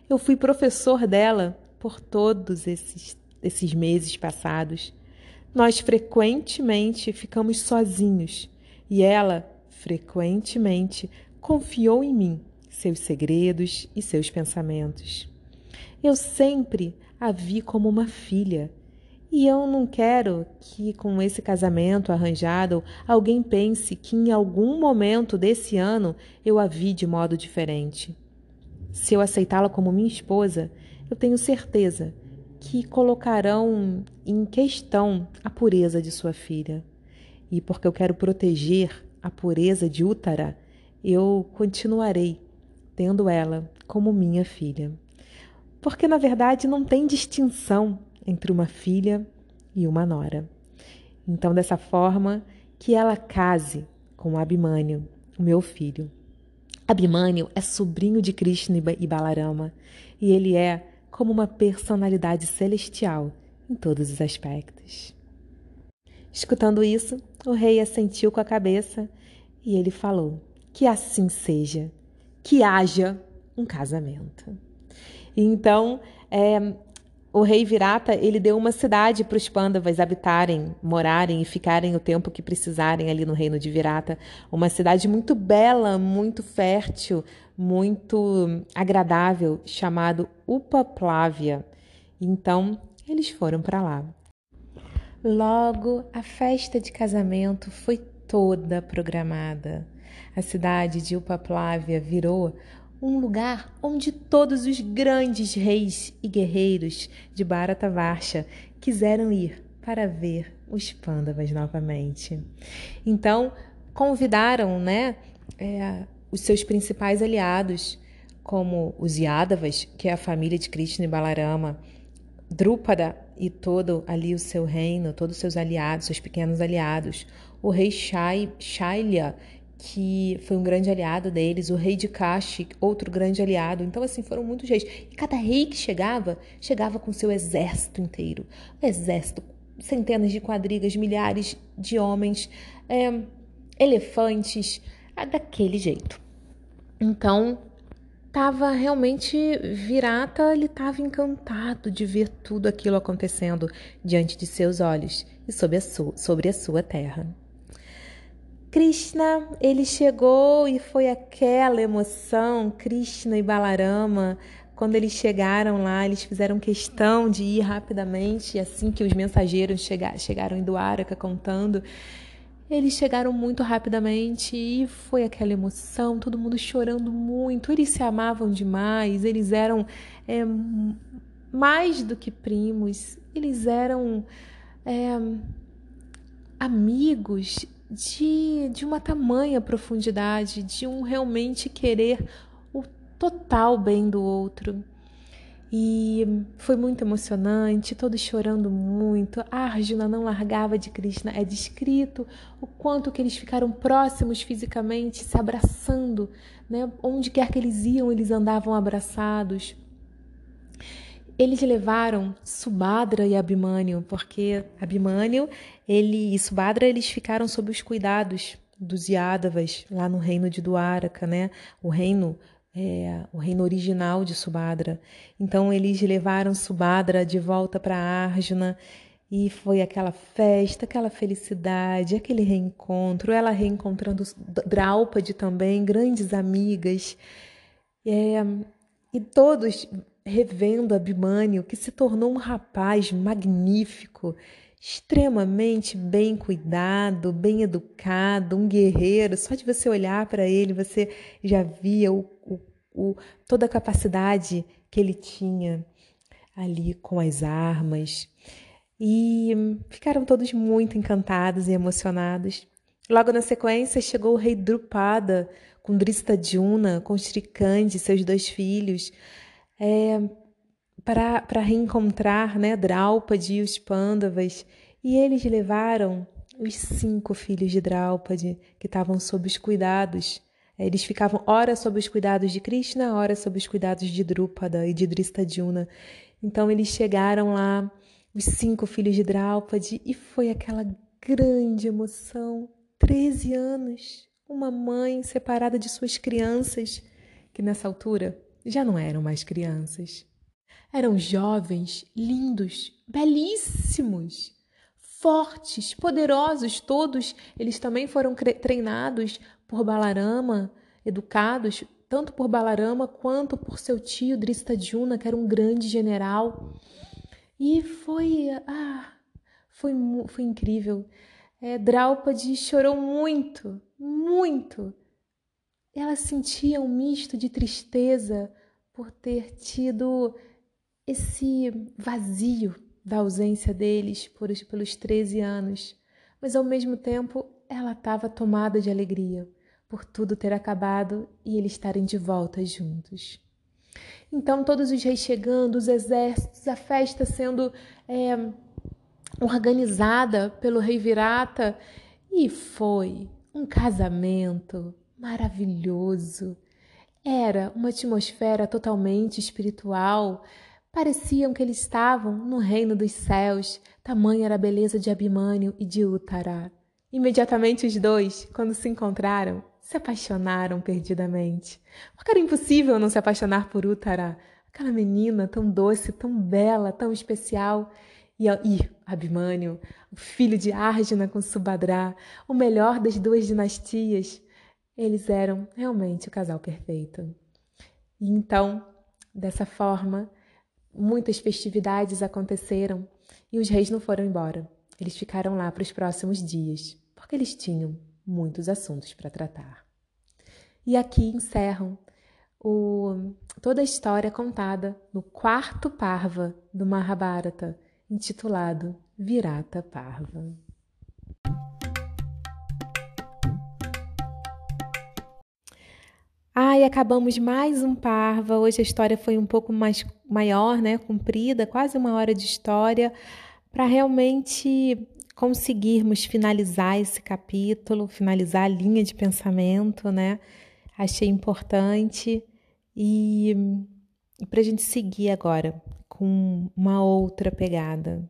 Eu fui professor dela por todos esses, esses meses passados. Nós frequentemente ficamos sozinhos e ela, frequentemente, confiou em mim seus segredos e seus pensamentos. Eu sempre a vi como uma filha e eu não quero que, com esse casamento arranjado, alguém pense que em algum momento desse ano eu a vi de modo diferente. Se eu aceitá-la como minha esposa, eu tenho certeza que colocarão em questão a pureza de sua filha. E porque eu quero proteger a pureza de Útara, eu continuarei tendo ela como minha filha. Porque na verdade não tem distinção entre uma filha e uma nora. Então, dessa forma, que ela case com Abimânio, o meu filho. Abimânio é sobrinho de Krishna e Balarama, e ele é como uma personalidade celestial em todos os aspectos. Escutando isso, o rei assentiu com a cabeça e ele falou: Que assim seja, que haja um casamento. Então, é, o rei Virata ele deu uma cidade para os Pandavas habitarem, morarem e ficarem o tempo que precisarem ali no reino de Virata. Uma cidade muito bela, muito fértil, muito agradável, chamado Upaplavia. Então eles foram para lá. Logo, a festa de casamento foi toda programada. A cidade de Upaplavia virou um lugar onde todos os grandes reis e guerreiros de Bharatavarsha quiseram ir para ver os Pandavas novamente. Então, convidaram né, é, os seus principais aliados, como os Yadavas, que é a família de Krishna e Balarama, Drupada e todo ali o seu reino, todos os seus aliados, seus pequenos aliados, o rei Shai, Shailya, que foi um grande aliado deles, o rei de Kashi, outro grande aliado. Então, assim, foram muitos reis. E cada rei que chegava, chegava com seu exército inteiro. exército, centenas de quadrigas, milhares de homens, é, elefantes, é daquele jeito. Então, estava realmente virata, ele estava encantado de ver tudo aquilo acontecendo diante de seus olhos e sobre a sobre a sua terra. Krishna, ele chegou e foi aquela emoção, Krishna e Balarama, quando eles chegaram lá, eles fizeram questão de ir rapidamente, assim que os mensageiros chegaram, em Duaraka contando, eles chegaram muito rapidamente e foi aquela emoção, todo mundo chorando muito, eles se amavam demais, eles eram é, mais do que primos, eles eram é, amigos, de, de uma tamanha profundidade, de um realmente querer o total bem do outro. E foi muito emocionante, todos chorando muito. A Arjuna não largava de Krishna. É descrito o quanto que eles ficaram próximos fisicamente, se abraçando, né? Onde quer que eles iam, eles andavam abraçados. Eles levaram Subhadra e Abhimanyu, porque Abhimanyu ele, e Subhadra eles ficaram sob os cuidados dos Yadavas lá no reino de Dwaraka, né? O reino é, o reino original de Subhadra. Então eles levaram Subhadra de volta para Arjuna e foi aquela festa, aquela felicidade, aquele reencontro, ela reencontrando Draupadi também, grandes amigas. É, e todos revendo Abimânio, que se tornou um rapaz magnífico, extremamente bem cuidado, bem educado, um guerreiro. Só de você olhar para ele, você já via o, o, o, toda a capacidade que ele tinha ali com as armas. E ficaram todos muito encantados e emocionados. Logo na sequência chegou o rei Drupada com Dristadjuna, com Srikandi, seus dois filhos, é, para reencontrar né, Draupadi e os Pandavas. E eles levaram os cinco filhos de Draupadi, que estavam sob os cuidados. É, eles ficavam ora sob os cuidados de Krishna, ora sob os cuidados de Drupada e de Dristadjuna. Então eles chegaram lá, os cinco filhos de Draupadi, e foi aquela grande emoção. Treze anos, uma mãe separada de suas crianças, que nessa altura já não eram mais crianças. Eram jovens, lindos, belíssimos, fortes, poderosos, todos eles também foram treinados por Balarama, educados tanto por Balarama quanto por seu tio Dristadjuna, que era um grande general. E foi, ah, foi, foi incrível. É, Draupadi chorou muito, muito. Ela sentia um misto de tristeza por ter tido esse vazio da ausência deles por, pelos 13 anos, mas ao mesmo tempo ela estava tomada de alegria por tudo ter acabado e eles estarem de volta juntos. Então, todos os reis chegando, os exércitos, a festa sendo é, organizada pelo rei Virata, e foi um casamento maravilhoso. Era uma atmosfera totalmente espiritual, Pareciam que eles estavam no reino dos céus, tamanha era a beleza de Abimânio e de Uttara. Imediatamente os dois, quando se encontraram, se apaixonaram perdidamente. Porque era impossível não se apaixonar por Uttara, aquela menina tão doce, tão bela, tão especial. E, e Abimânio, o filho de Arjuna com Subhadra, o melhor das duas dinastias. Eles eram realmente o casal perfeito. E então, dessa forma, Muitas festividades aconteceram e os reis não foram embora. Eles ficaram lá para os próximos dias, porque eles tinham muitos assuntos para tratar. E aqui encerram o, toda a história contada no quarto Parva do Mahabharata, intitulado Virata Parva. Ai, acabamos mais um Parva. Hoje a história foi um pouco mais maior, né, comprida, quase uma hora de história, para realmente conseguirmos finalizar esse capítulo, finalizar a linha de pensamento, né? Achei importante e, e para a gente seguir agora com uma outra pegada,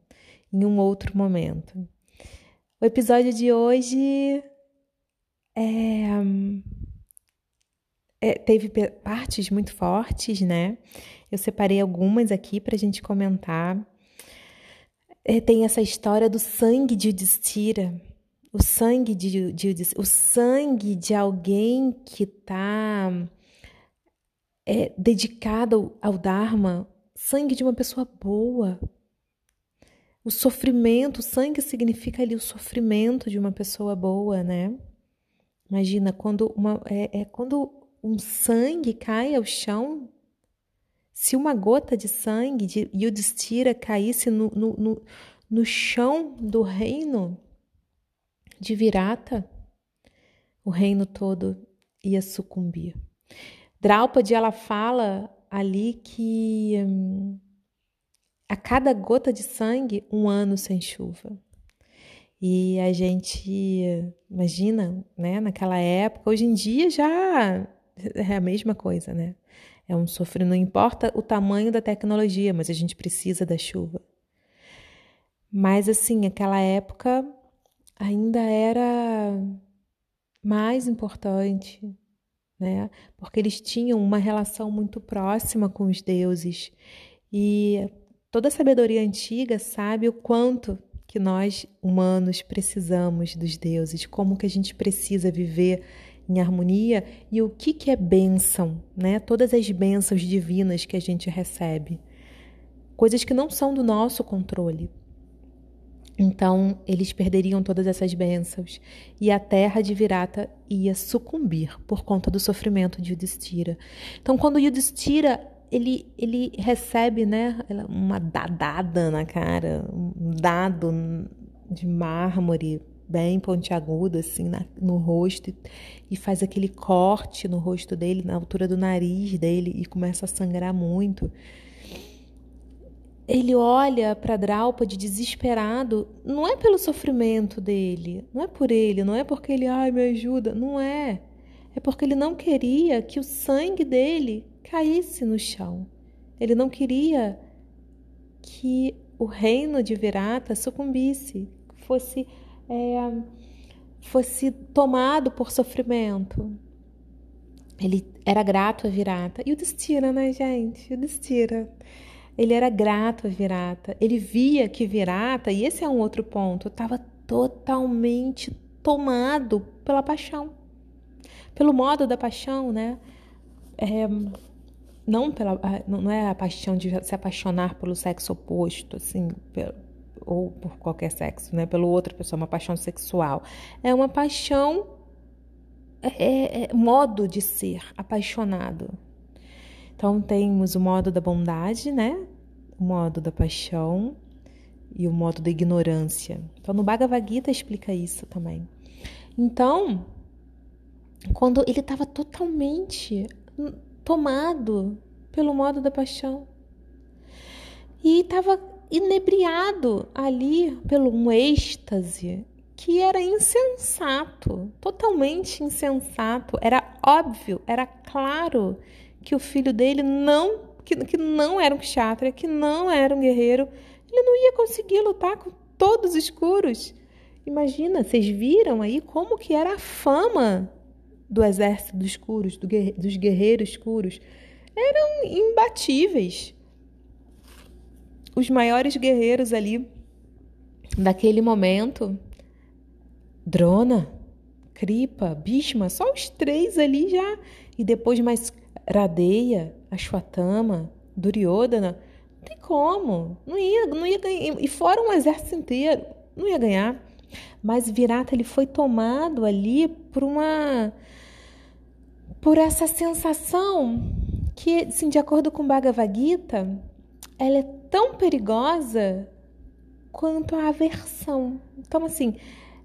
em um outro momento. O episódio de hoje é é, teve partes muito fortes, né? Eu separei algumas aqui para a gente comentar. É, tem essa história do sangue de Yudhishthira, o sangue de, de o sangue de alguém que está é, dedicado ao Dharma, sangue de uma pessoa boa. O sofrimento, o sangue significa ali o sofrimento de uma pessoa boa, né? Imagina quando uma é, é quando um sangue cai ao chão, se uma gota de sangue de Yudhishthira caísse no, no, no, no chão do reino de Virata, o reino todo ia sucumbir. Draupadi, ela fala ali que hum, a cada gota de sangue, um ano sem chuva. E a gente imagina, né, naquela época, hoje em dia já é a mesma coisa, né? É um sofrimento, não importa o tamanho da tecnologia, mas a gente precisa da chuva. Mas assim, aquela época ainda era mais importante, né? Porque eles tinham uma relação muito próxima com os deuses. E toda a sabedoria antiga sabe o quanto que nós humanos precisamos dos deuses, como que a gente precisa viver em harmonia e o que, que é bênção, né? Todas as bênçãos divinas que a gente recebe. Coisas que não são do nosso controle. Então, eles perderiam todas essas bênçãos e a terra de Virata ia sucumbir por conta do sofrimento de Yudhishthira. Então, quando Yudhishthira ele, ele recebe né, uma dadada na cara, um dado de mármore bem pontiagudo assim na, no rosto e faz aquele corte no rosto dele, na altura do nariz dele e começa a sangrar muito ele olha para Draupadi desesperado, não é pelo sofrimento dele, não é por ele, não é porque ele, ai, me ajuda, não é. É porque ele não queria que o sangue dele caísse no chão. Ele não queria que o reino de Virata sucumbisse, fosse é, fosse tomado por sofrimento. Ele era grato a Virata. E o Destira, né, gente? O Destira. Ele era grato a Virata. Ele via que Virata, e esse é um outro ponto, estava totalmente tomado pela paixão. Pelo modo da paixão, né? É, não, pela, não é a paixão de se apaixonar pelo sexo oposto, assim, ou por qualquer sexo, né? Pelo outra pessoa, uma paixão sexual. É uma paixão, é, é, é modo de ser apaixonado, então temos o modo da bondade, né? O modo da paixão e o modo da ignorância. Então no Bhagavad Gita explica isso também. Então, quando ele estava totalmente tomado pelo modo da paixão e estava inebriado ali pelo um êxtase que era insensato, totalmente insensato, era óbvio, era claro que o filho dele não que, que não era um kshatriya, que não era um guerreiro, ele não ia conseguir lutar com todos escuros. Imagina, vocês viram aí como que era a fama do exército dos escuros, do dos guerreiros escuros. Eram imbatíveis. Os maiores guerreiros ali daquele momento, Drona, Kripa, Bhishma, só os três ali já, e depois mais Radeia, Ashwatthama, Duryodhana, não tem como, não ia, não ia ganhar, e fora um exército inteiro, não ia ganhar. Mas Virata ele foi tomado ali por uma por essa sensação que, assim, de acordo com Bhagavad Gita, ela é tão perigosa quanto a aversão. Então, assim,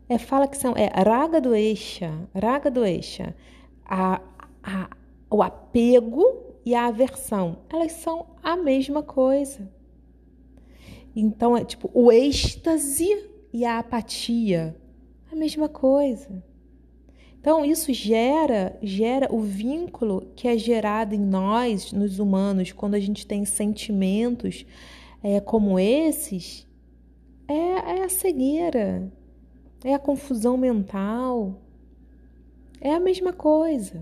é, fala que são é raga do eixa, raga do eixa, a, a, o apego e a aversão, elas são a mesma coisa. Então é tipo o êxtase e a apatia, a mesma coisa. Então isso gera gera o vínculo que é gerado em nós, nos humanos, quando a gente tem sentimentos é, como esses, é, é a cegueira, é a confusão mental, é a mesma coisa.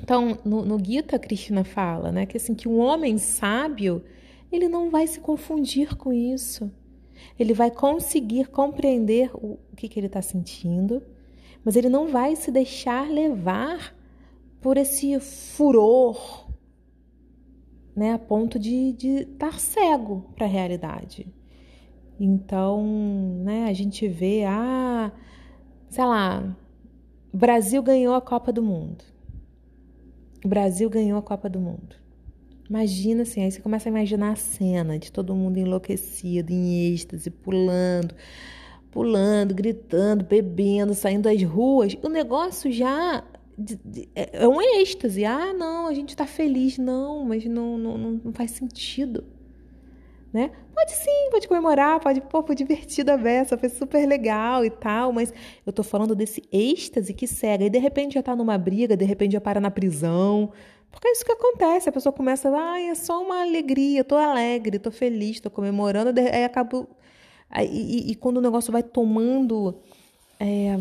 Então, no, no Gita, Krishna fala né, que, assim, que um homem sábio ele não vai se confundir com isso. Ele vai conseguir compreender o, o que, que ele está sentindo, mas ele não vai se deixar levar por esse furor, né, a ponto de estar tá cego para a realidade. Então, né, a gente vê, ah, sei lá, Brasil ganhou a Copa do Mundo. O Brasil ganhou a Copa do Mundo. Imagina assim, aí você começa a imaginar a cena de todo mundo enlouquecido, em êxtase, pulando, pulando, gritando, bebendo, saindo das ruas. O negócio já é, é um êxtase. Ah, não, a gente está feliz. Não, mas não, não, não faz sentido né? Pode sim, pode comemorar, pode, pô, foi divertida a beça, foi super legal e tal, mas eu tô falando desse êxtase que cega e de repente já tá numa briga, de repente já para na prisão. Porque é isso que acontece, a pessoa começa, ah, é só uma alegria, tô alegre, tô feliz, tô comemorando, aí acabo. Aí, e, e, quando o negócio vai tomando é,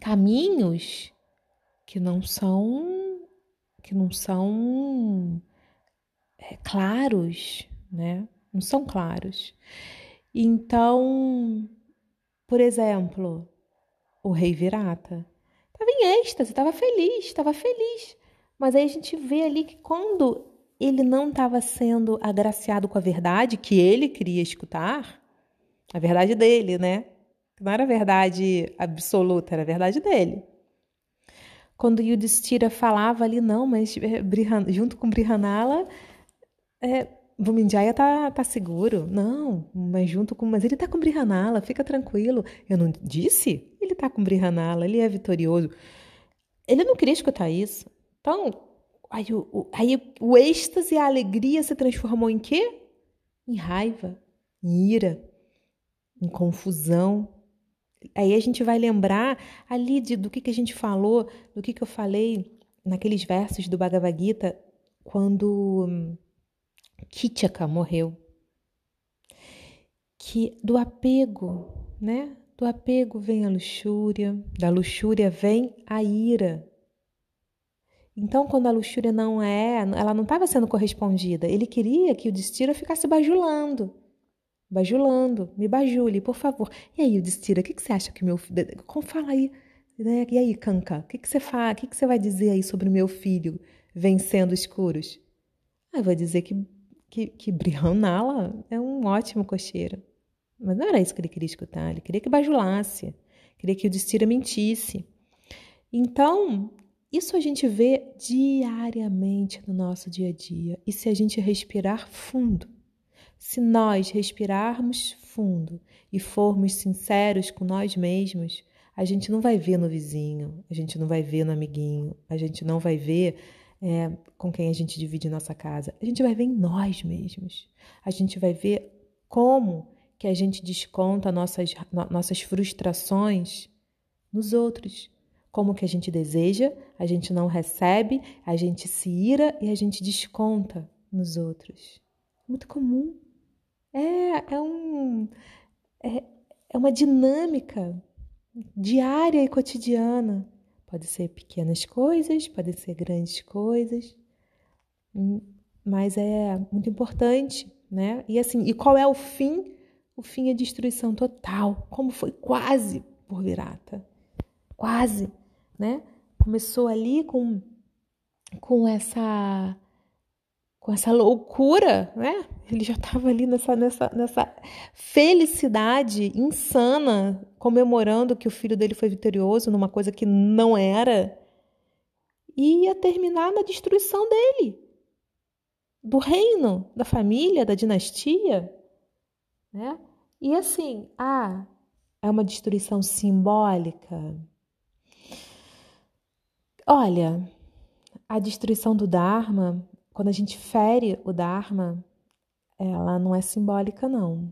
caminhos que não são que não são é, claros, né? não são claros. Então, por exemplo, o rei Virata estava em êxtase, estava feliz, estava feliz. Mas aí a gente vê ali que quando ele não estava sendo agraciado com a verdade que ele queria escutar, A verdade dele, né? Não era verdade absoluta, era verdade dele. Quando Yudhishthira falava ali, não, mas é, junto com Brihanala, é, Bumindjaya tá, tá seguro. Não, mas junto com. Mas ele tá com Brihanala, fica tranquilo. Eu não disse? Ele tá com Brihanala, ele é vitorioso. Ele não queria escutar isso. Então, aí o, aí o êxtase, a alegria se transformou em quê? Em raiva, em ira, em confusão. Aí a gente vai lembrar ali de, do que, que a gente falou, do que, que eu falei naqueles versos do Bhagavad Gita, quando Kitchaka morreu. Que do apego, né? Do apego vem a luxúria, da luxúria vem a ira. Então, quando a luxúria não é, ela não estava sendo correspondida, ele queria que o destino ficasse bajulando. Bajulando, me bajule, por favor. E aí, o destino, o que, que você acha que meu filho. Fala aí. Né? E aí, Kanka, o que, que você fala? O que, que você vai dizer aí sobre o meu filho vencendo escuros? Ah, eu vou dizer que, que, que Brihanala é um ótimo cocheiro. Mas não era isso que ele queria escutar, ele queria que bajulasse, queria que o Destira mentisse. Então, isso a gente vê diariamente no nosso dia a dia. E se a gente respirar fundo, se nós respirarmos fundo e formos sinceros com nós mesmos, a gente não vai ver no vizinho, a gente não vai ver no amiguinho, a gente não vai ver é, com quem a gente divide nossa casa. A gente vai ver em nós mesmos. A gente vai ver como que a gente desconta nossas, nossas frustrações nos outros. Como que a gente deseja, a gente não recebe, a gente se ira e a gente desconta nos outros. Muito comum. É, é, um, é, é uma dinâmica diária e cotidiana. Pode ser pequenas coisas, pode ser grandes coisas, hum, mas é muito importante, né? E assim, e qual é o fim o fim é destruição total, como foi quase por Virata. Quase, né? Começou ali com com essa com essa loucura, né? Ele já estava ali nessa, nessa, nessa felicidade insana, comemorando que o filho dele foi vitorioso numa coisa que não era, e ia terminar na destruição dele, do reino, da família, da dinastia. Né? E assim, ah, é uma destruição simbólica. Olha, a destruição do Dharma, quando a gente fere o Dharma, ela não é simbólica, não.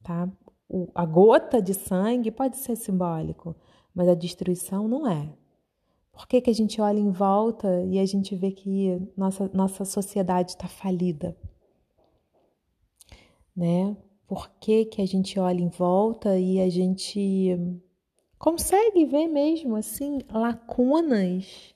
Tá? O, a gota de sangue pode ser simbólico, mas a destruição não é. Por que, que a gente olha em volta e a gente vê que nossa, nossa sociedade está falida? Né? por que, que a gente olha em volta e a gente consegue ver mesmo assim lacunas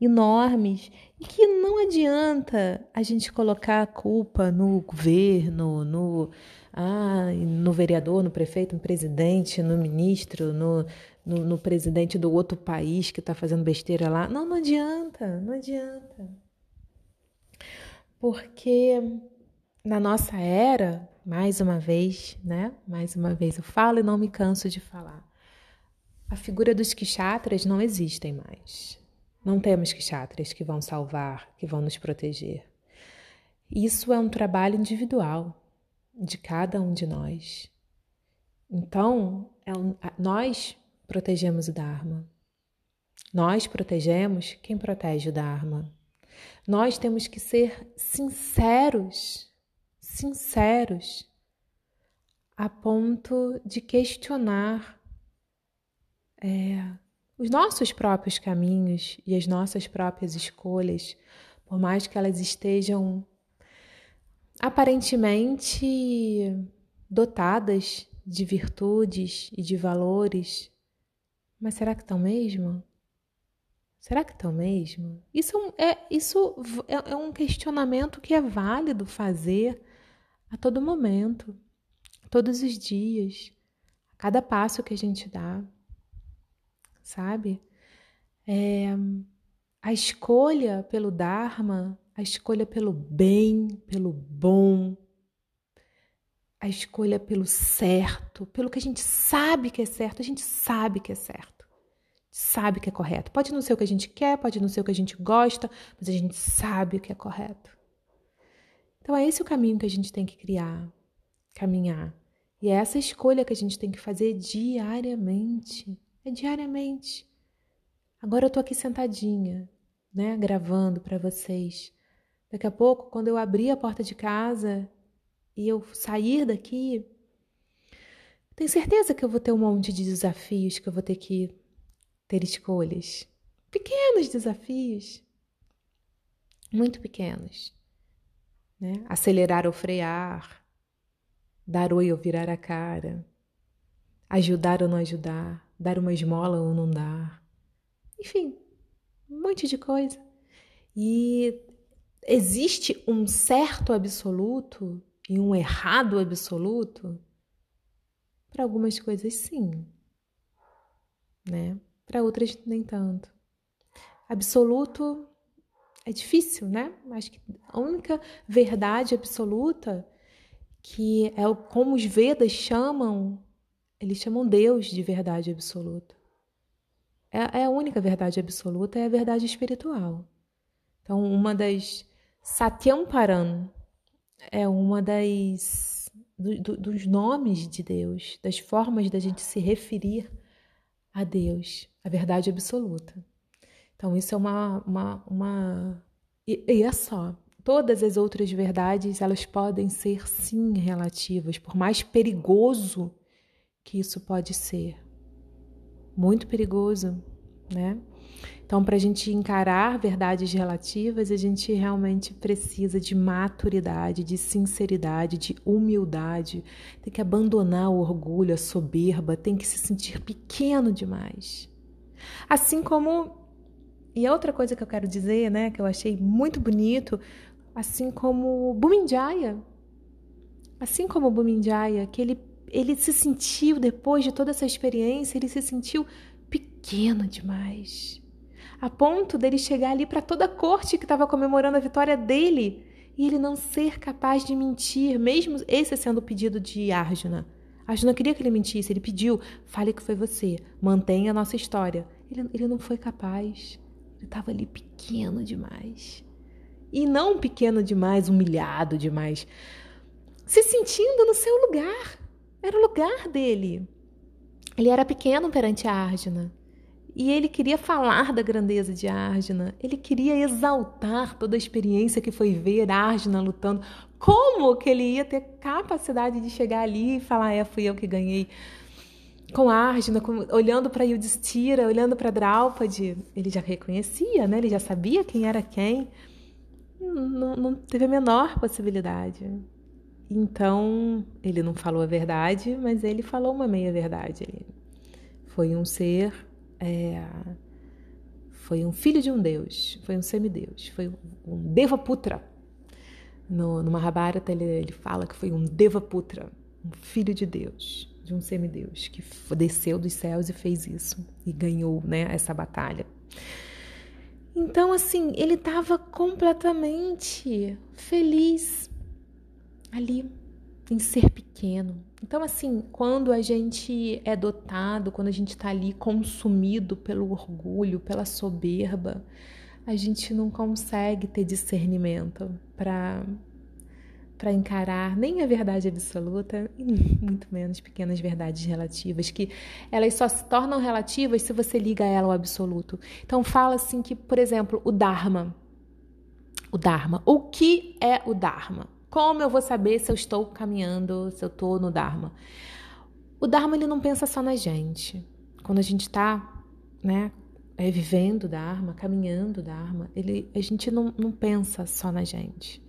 enormes e que não adianta a gente colocar a culpa no governo, no, ah, no vereador, no prefeito, no presidente, no ministro, no, no, no presidente do outro país que está fazendo besteira lá. Não, não adianta, não adianta. Porque na nossa era, mais uma vez, né? Mais uma vez eu falo e não me canso de falar. A figura dos kshatras não existem mais. Não temos kshatras que vão salvar, que vão nos proteger. Isso é um trabalho individual de cada um de nós. Então, é um, nós protegemos o Dharma. Nós protegemos quem protege o Dharma. Nós temos que ser sinceros sinceros, a ponto de questionar é, os nossos próprios caminhos e as nossas próprias escolhas, por mais que elas estejam aparentemente dotadas de virtudes e de valores, mas será que estão mesmo? Será que estão mesmo? Isso é, isso é, é um questionamento que é válido fazer a todo momento, todos os dias, a cada passo que a gente dá, sabe? É, a escolha pelo Dharma, a escolha pelo bem, pelo bom, a escolha pelo certo, pelo que a gente sabe que é certo, a gente sabe que é certo. Sabe que é correto. Pode não ser o que a gente quer, pode não ser o que a gente gosta, mas a gente sabe o que é correto. Então é esse o caminho que a gente tem que criar, caminhar. E é essa escolha que a gente tem que fazer diariamente. Diariamente. Agora eu tô aqui sentadinha, né, gravando para vocês. Daqui a pouco, quando eu abrir a porta de casa e eu sair daqui, tenho certeza que eu vou ter um monte de desafios, que eu vou ter que ter escolhas. Pequenos desafios, muito pequenos. Né? Acelerar ou frear, dar oi ou virar a cara, ajudar ou não ajudar, dar uma esmola ou não dar. Enfim, um monte de coisa. E existe um certo absoluto e um errado absoluto? Para algumas coisas, sim, né? Para outras, nem tanto. Absoluto é difícil, né? Acho que a única verdade absoluta que é como os Vedas chamam, eles chamam Deus de verdade absoluta. É, é a única verdade absoluta, é a verdade espiritual. Então, uma das Satyam Paran é uma das do, do, dos nomes de Deus, das formas da gente se referir a Deus, a verdade absoluta. Então, isso é uma. uma, uma e, e é só. Todas as outras verdades, elas podem ser, sim, relativas, por mais perigoso que isso pode ser. Muito perigoso, né? Então, para a gente encarar verdades relativas, a gente realmente precisa de maturidade, de sinceridade, de humildade. Tem que abandonar o orgulho, a soberba, tem que se sentir pequeno demais. Assim como. E outra coisa que eu quero dizer, né, que eu achei muito bonito, assim como Bumindjaya. Assim como Bumindjaya, que ele, ele se sentiu, depois de toda essa experiência, ele se sentiu pequeno demais a ponto dele chegar ali para toda a corte que estava comemorando a vitória dele e ele não ser capaz de mentir, mesmo esse sendo o pedido de Arjuna. Arjuna queria que ele mentisse, ele pediu: fale que foi você, mantenha a nossa história. Ele, ele não foi capaz, ele estava ali pequeno demais. E não pequeno demais, humilhado demais, se sentindo no seu lugar. Era o lugar dele. Ele era pequeno perante a Arjuna. E ele queria falar da grandeza de Arjuna, ele queria exaltar toda a experiência que foi ver Arjuna lutando. Como que ele ia ter capacidade de chegar ali e falar: é, fui eu que ganhei? Com Arjuna, com, olhando para Yudhishthira, olhando para Draupadi, ele já reconhecia, né? ele já sabia quem era quem. Não, não teve a menor possibilidade. Então, ele não falou a verdade, mas ele falou uma meia-verdade. Foi um ser é, foi um filho de um deus, foi um semideus, foi um Devaputra. No, no Mahabharata ele, ele fala que foi um Devaputra, um filho de Deus, de um semideus, que desceu dos céus e fez isso e ganhou né, essa batalha. Então, assim, ele estava completamente feliz ali em ser pequeno. Então, assim, quando a gente é dotado, quando a gente está ali consumido pelo orgulho, pela soberba, a gente não consegue ter discernimento para para encarar nem a verdade absoluta e muito menos pequenas verdades relativas que elas só se tornam relativas se você liga ela ao absoluto. Então fala assim que, por exemplo, o dharma. O dharma. O que é o dharma? Como eu vou saber se eu estou caminhando, se eu estou no Dharma? O Dharma ele não pensa só na gente. Quando a gente está, né, é, vivendo o Dharma, caminhando o Dharma, ele, a gente não, não pensa só na gente.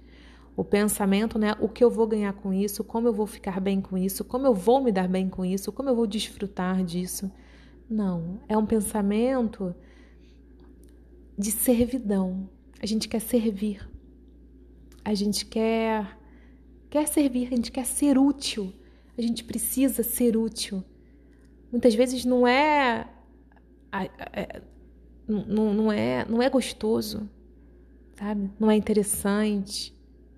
O pensamento, né, o que eu vou ganhar com isso, como eu vou ficar bem com isso, como eu vou me dar bem com isso, como eu vou desfrutar disso. Não, é um pensamento de servidão. A gente quer servir a gente quer quer servir, a gente quer ser útil. A gente precisa ser útil. Muitas vezes não é, é não, não é não é gostoso, sabe? Não é interessante,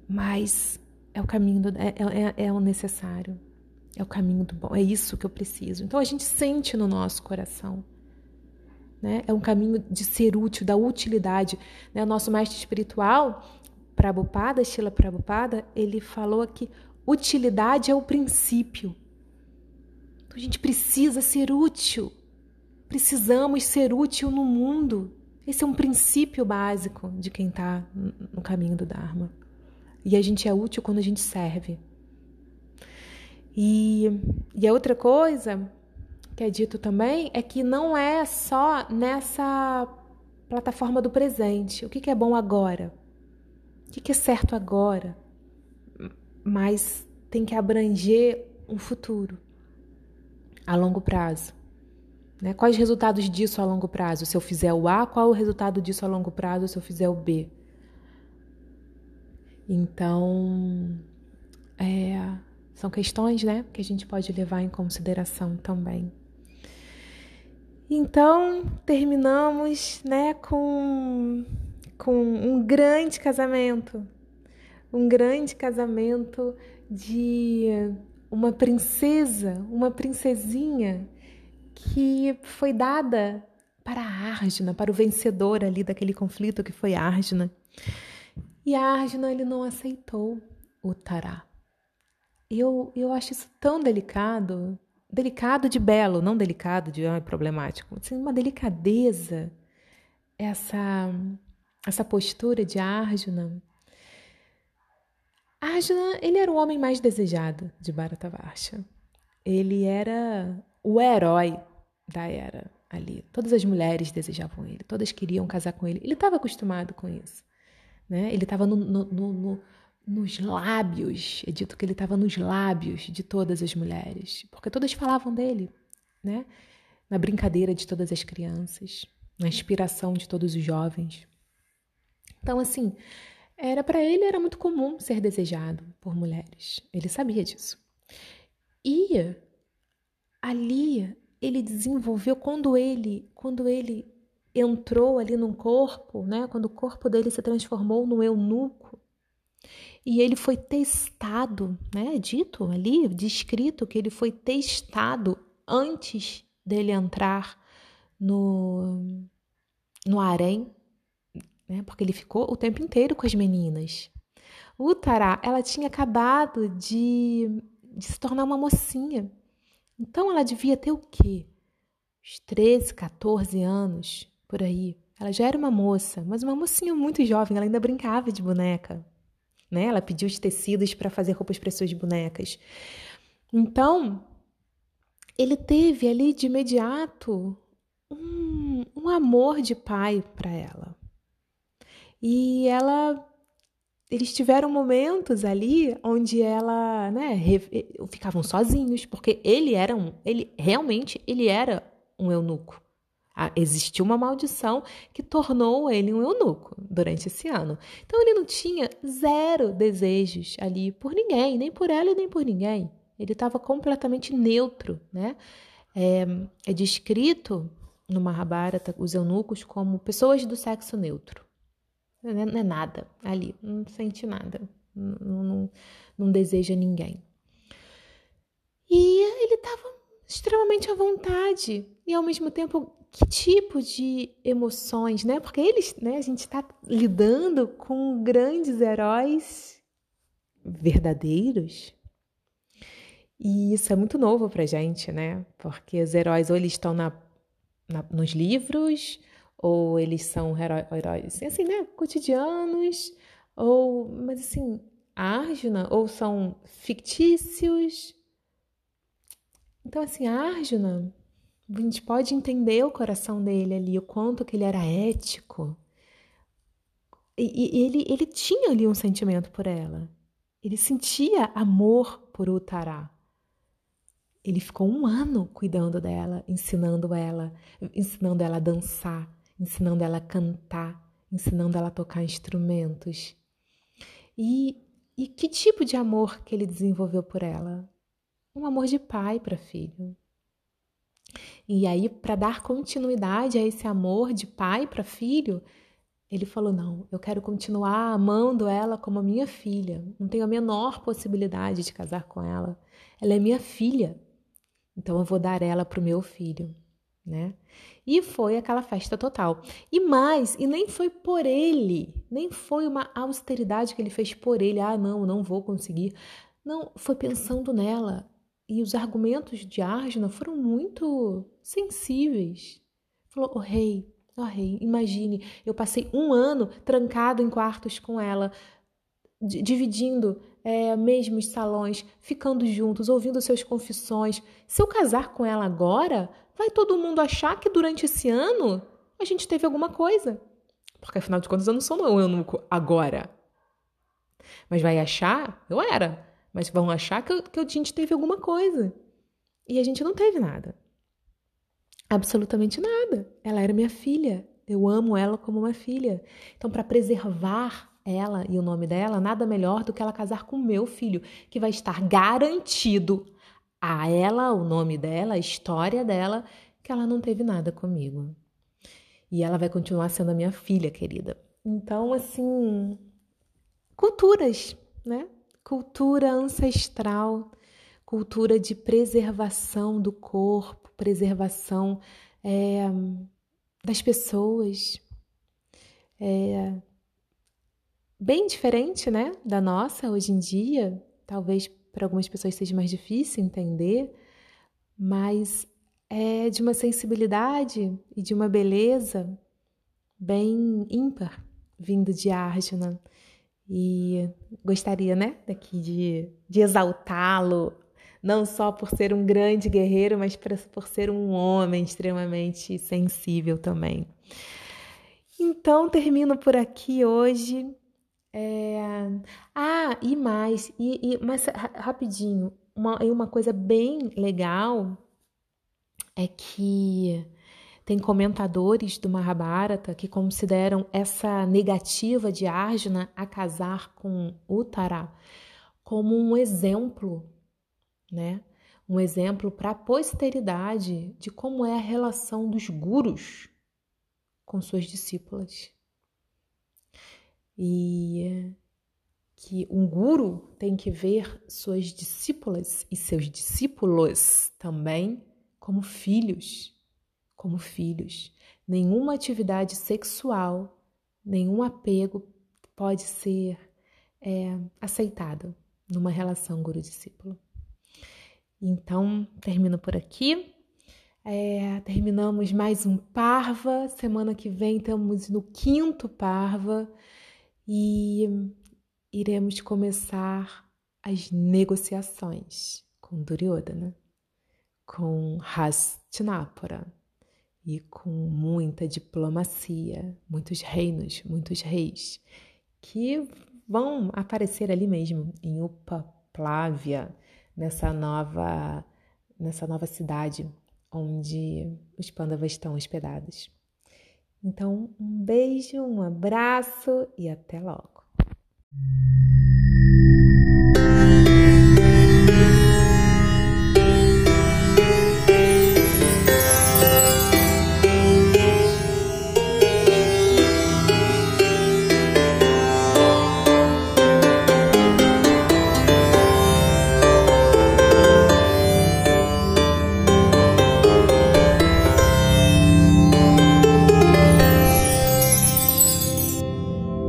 mas é o caminho do, é, é, é o necessário. É o caminho do bom. É isso que eu preciso. Então a gente sente no nosso coração. Né? É um caminho de ser útil, da utilidade. Né? O nosso mestre espiritual, Prabhupada, Shila Prabhupada, ele falou que utilidade é o princípio. Então a gente precisa ser útil. Precisamos ser útil no mundo. Esse é um princípio básico de quem está no caminho do Dharma. E a gente é útil quando a gente serve. E, e a outra coisa que é dito também é que não é só nessa plataforma do presente. O que, que é bom agora? O que, é certo agora? Mas tem que abranger um futuro a longo prazo. Né? Quais resultados disso a longo prazo? Se eu fizer o A, qual o resultado disso a longo prazo se eu fizer o B? Então, é, são questões né, que a gente pode levar em consideração também. Então, terminamos né, com, com um grande casamento. Um grande casamento de uma princesa, uma princesinha que foi dada para a Arjuna, para o vencedor ali daquele conflito que foi Arjuna. E a Arjuna ele não aceitou o Tará. Eu, eu acho isso tão delicado, delicado de belo, não delicado de ah, problemático, assim, uma delicadeza essa essa postura de Arjuna. Arjuna, ele era o homem mais desejado de Bharatavarsha. Ele era o herói da era ali. Todas as mulheres desejavam ele, todas queriam casar com ele. Ele estava acostumado com isso. Né? Ele estava no, no, no, nos lábios, é dito que ele estava nos lábios de todas as mulheres, porque todas falavam dele, né? na brincadeira de todas as crianças, na inspiração de todos os jovens. Então, assim, era para ele era muito comum ser desejado por mulheres. Ele sabia disso. E ali ele desenvolveu quando ele, quando ele entrou ali num corpo, né? Quando o corpo dele se transformou no eunuco e ele foi testado, né? Dito ali, descrito que ele foi testado antes dele entrar no no harém, né? Porque ele ficou o tempo inteiro com as meninas. Uttara, ela tinha acabado de, de se tornar uma mocinha. Então ela devia ter o quê? Uns 13, 14 anos por aí. Ela já era uma moça, mas uma mocinha muito jovem, ela ainda brincava de boneca. Né? Ela pediu os tecidos para fazer roupas para suas bonecas. Então, ele teve ali de imediato um, um amor de pai para ela. E ela eles tiveram momentos ali onde ela, né, ficavam sozinhos, porque ele era um, ele realmente ele era um eunuco. Ah, existiu uma maldição que tornou ele um eunuco durante esse ano. Então ele não tinha zero desejos ali por ninguém, nem por ela nem por ninguém. Ele estava completamente neutro, né? É, é descrito no Mahabharata os eunucos como pessoas do sexo neutro. Não é, não é nada ali, não sente nada, não, não, não deseja ninguém. E ele estava extremamente à vontade e ao mesmo tempo que tipo de emoções, né? Porque eles, né, a gente está lidando com grandes heróis verdadeiros. E isso é muito novo pra gente, né? Porque os heróis ou eles estão na, na nos livros, ou eles são heróis, assim, né, cotidianos, ou, mas assim, Arjuna, ou são fictícios. Então, assim, Arjuna a gente pode entender o coração dele ali, o quanto que ele era ético. E, e ele, ele tinha ali um sentimento por ela. Ele sentia amor por Utará. Ele ficou um ano cuidando dela, ensinando ela, ensinando ela a dançar, ensinando ela a cantar, ensinando ela a tocar instrumentos. E, e que tipo de amor que ele desenvolveu por ela? Um amor de pai para filho. E aí, para dar continuidade a esse amor de pai para filho, ele falou: Não, eu quero continuar amando ela como a minha filha. Não tenho a menor possibilidade de casar com ela. Ela é minha filha. Então eu vou dar ela para o meu filho, né? E foi aquela festa total. E mais, e nem foi por ele, nem foi uma austeridade que ele fez por ele. Ah, não, não vou conseguir. Não, foi pensando nela. E os argumentos de Arjuna foram muito sensíveis. Falou: "O oh, rei, Oh, rei, imagine, eu passei um ano trancado em quartos com ela, dividindo é, mesmos salões, ficando juntos, ouvindo seus confissões. Se eu casar com ela agora, vai todo mundo achar que durante esse ano a gente teve alguma coisa. Porque afinal de contas eu não sou um eunuco agora. Mas vai achar, eu era, mas vão achar que, eu, que a gente teve alguma coisa. E a gente não teve nada. Absolutamente nada. Ela era minha filha. Eu amo ela como uma filha. Então, para preservar ela e o nome dela, nada melhor do que ela casar com meu filho, que vai estar garantido a ela, o nome dela, a história dela, que ela não teve nada comigo. E ela vai continuar sendo a minha filha, querida. Então, assim, culturas, né? Cultura ancestral, cultura de preservação do corpo preservação é, das pessoas. É, bem diferente, né, da nossa hoje em dia. Talvez para algumas pessoas seja mais difícil entender, mas é de uma sensibilidade e de uma beleza bem ímpar vindo de Arjuna. E gostaria, né, daqui de, de exaltá-lo não só por ser um grande guerreiro, mas por ser um homem extremamente sensível também. Então, termino por aqui hoje. É... Ah, e mais, e, e, mas rapidinho, uma, uma coisa bem legal é que tem comentadores do Mahabharata que consideram essa negativa de Arjuna a casar com Uttara como um exemplo né? Um exemplo para a posteridade de como é a relação dos gurus com suas discípulas. E que um guru tem que ver suas discípulas e seus discípulos também como filhos, como filhos. Nenhuma atividade sexual, nenhum apego pode ser é, aceitado numa relação guru-discípulo. Então, termino por aqui. É, terminamos mais um Parva. Semana que vem estamos no quinto Parva e iremos começar as negociações com Duryodhana, com Hastinapura e com muita diplomacia, muitos reinos, muitos reis que vão aparecer ali mesmo em Upaplávia nessa nova, nessa nova cidade onde os Pandavas estão hospedados. Então, um beijo, um abraço e até logo.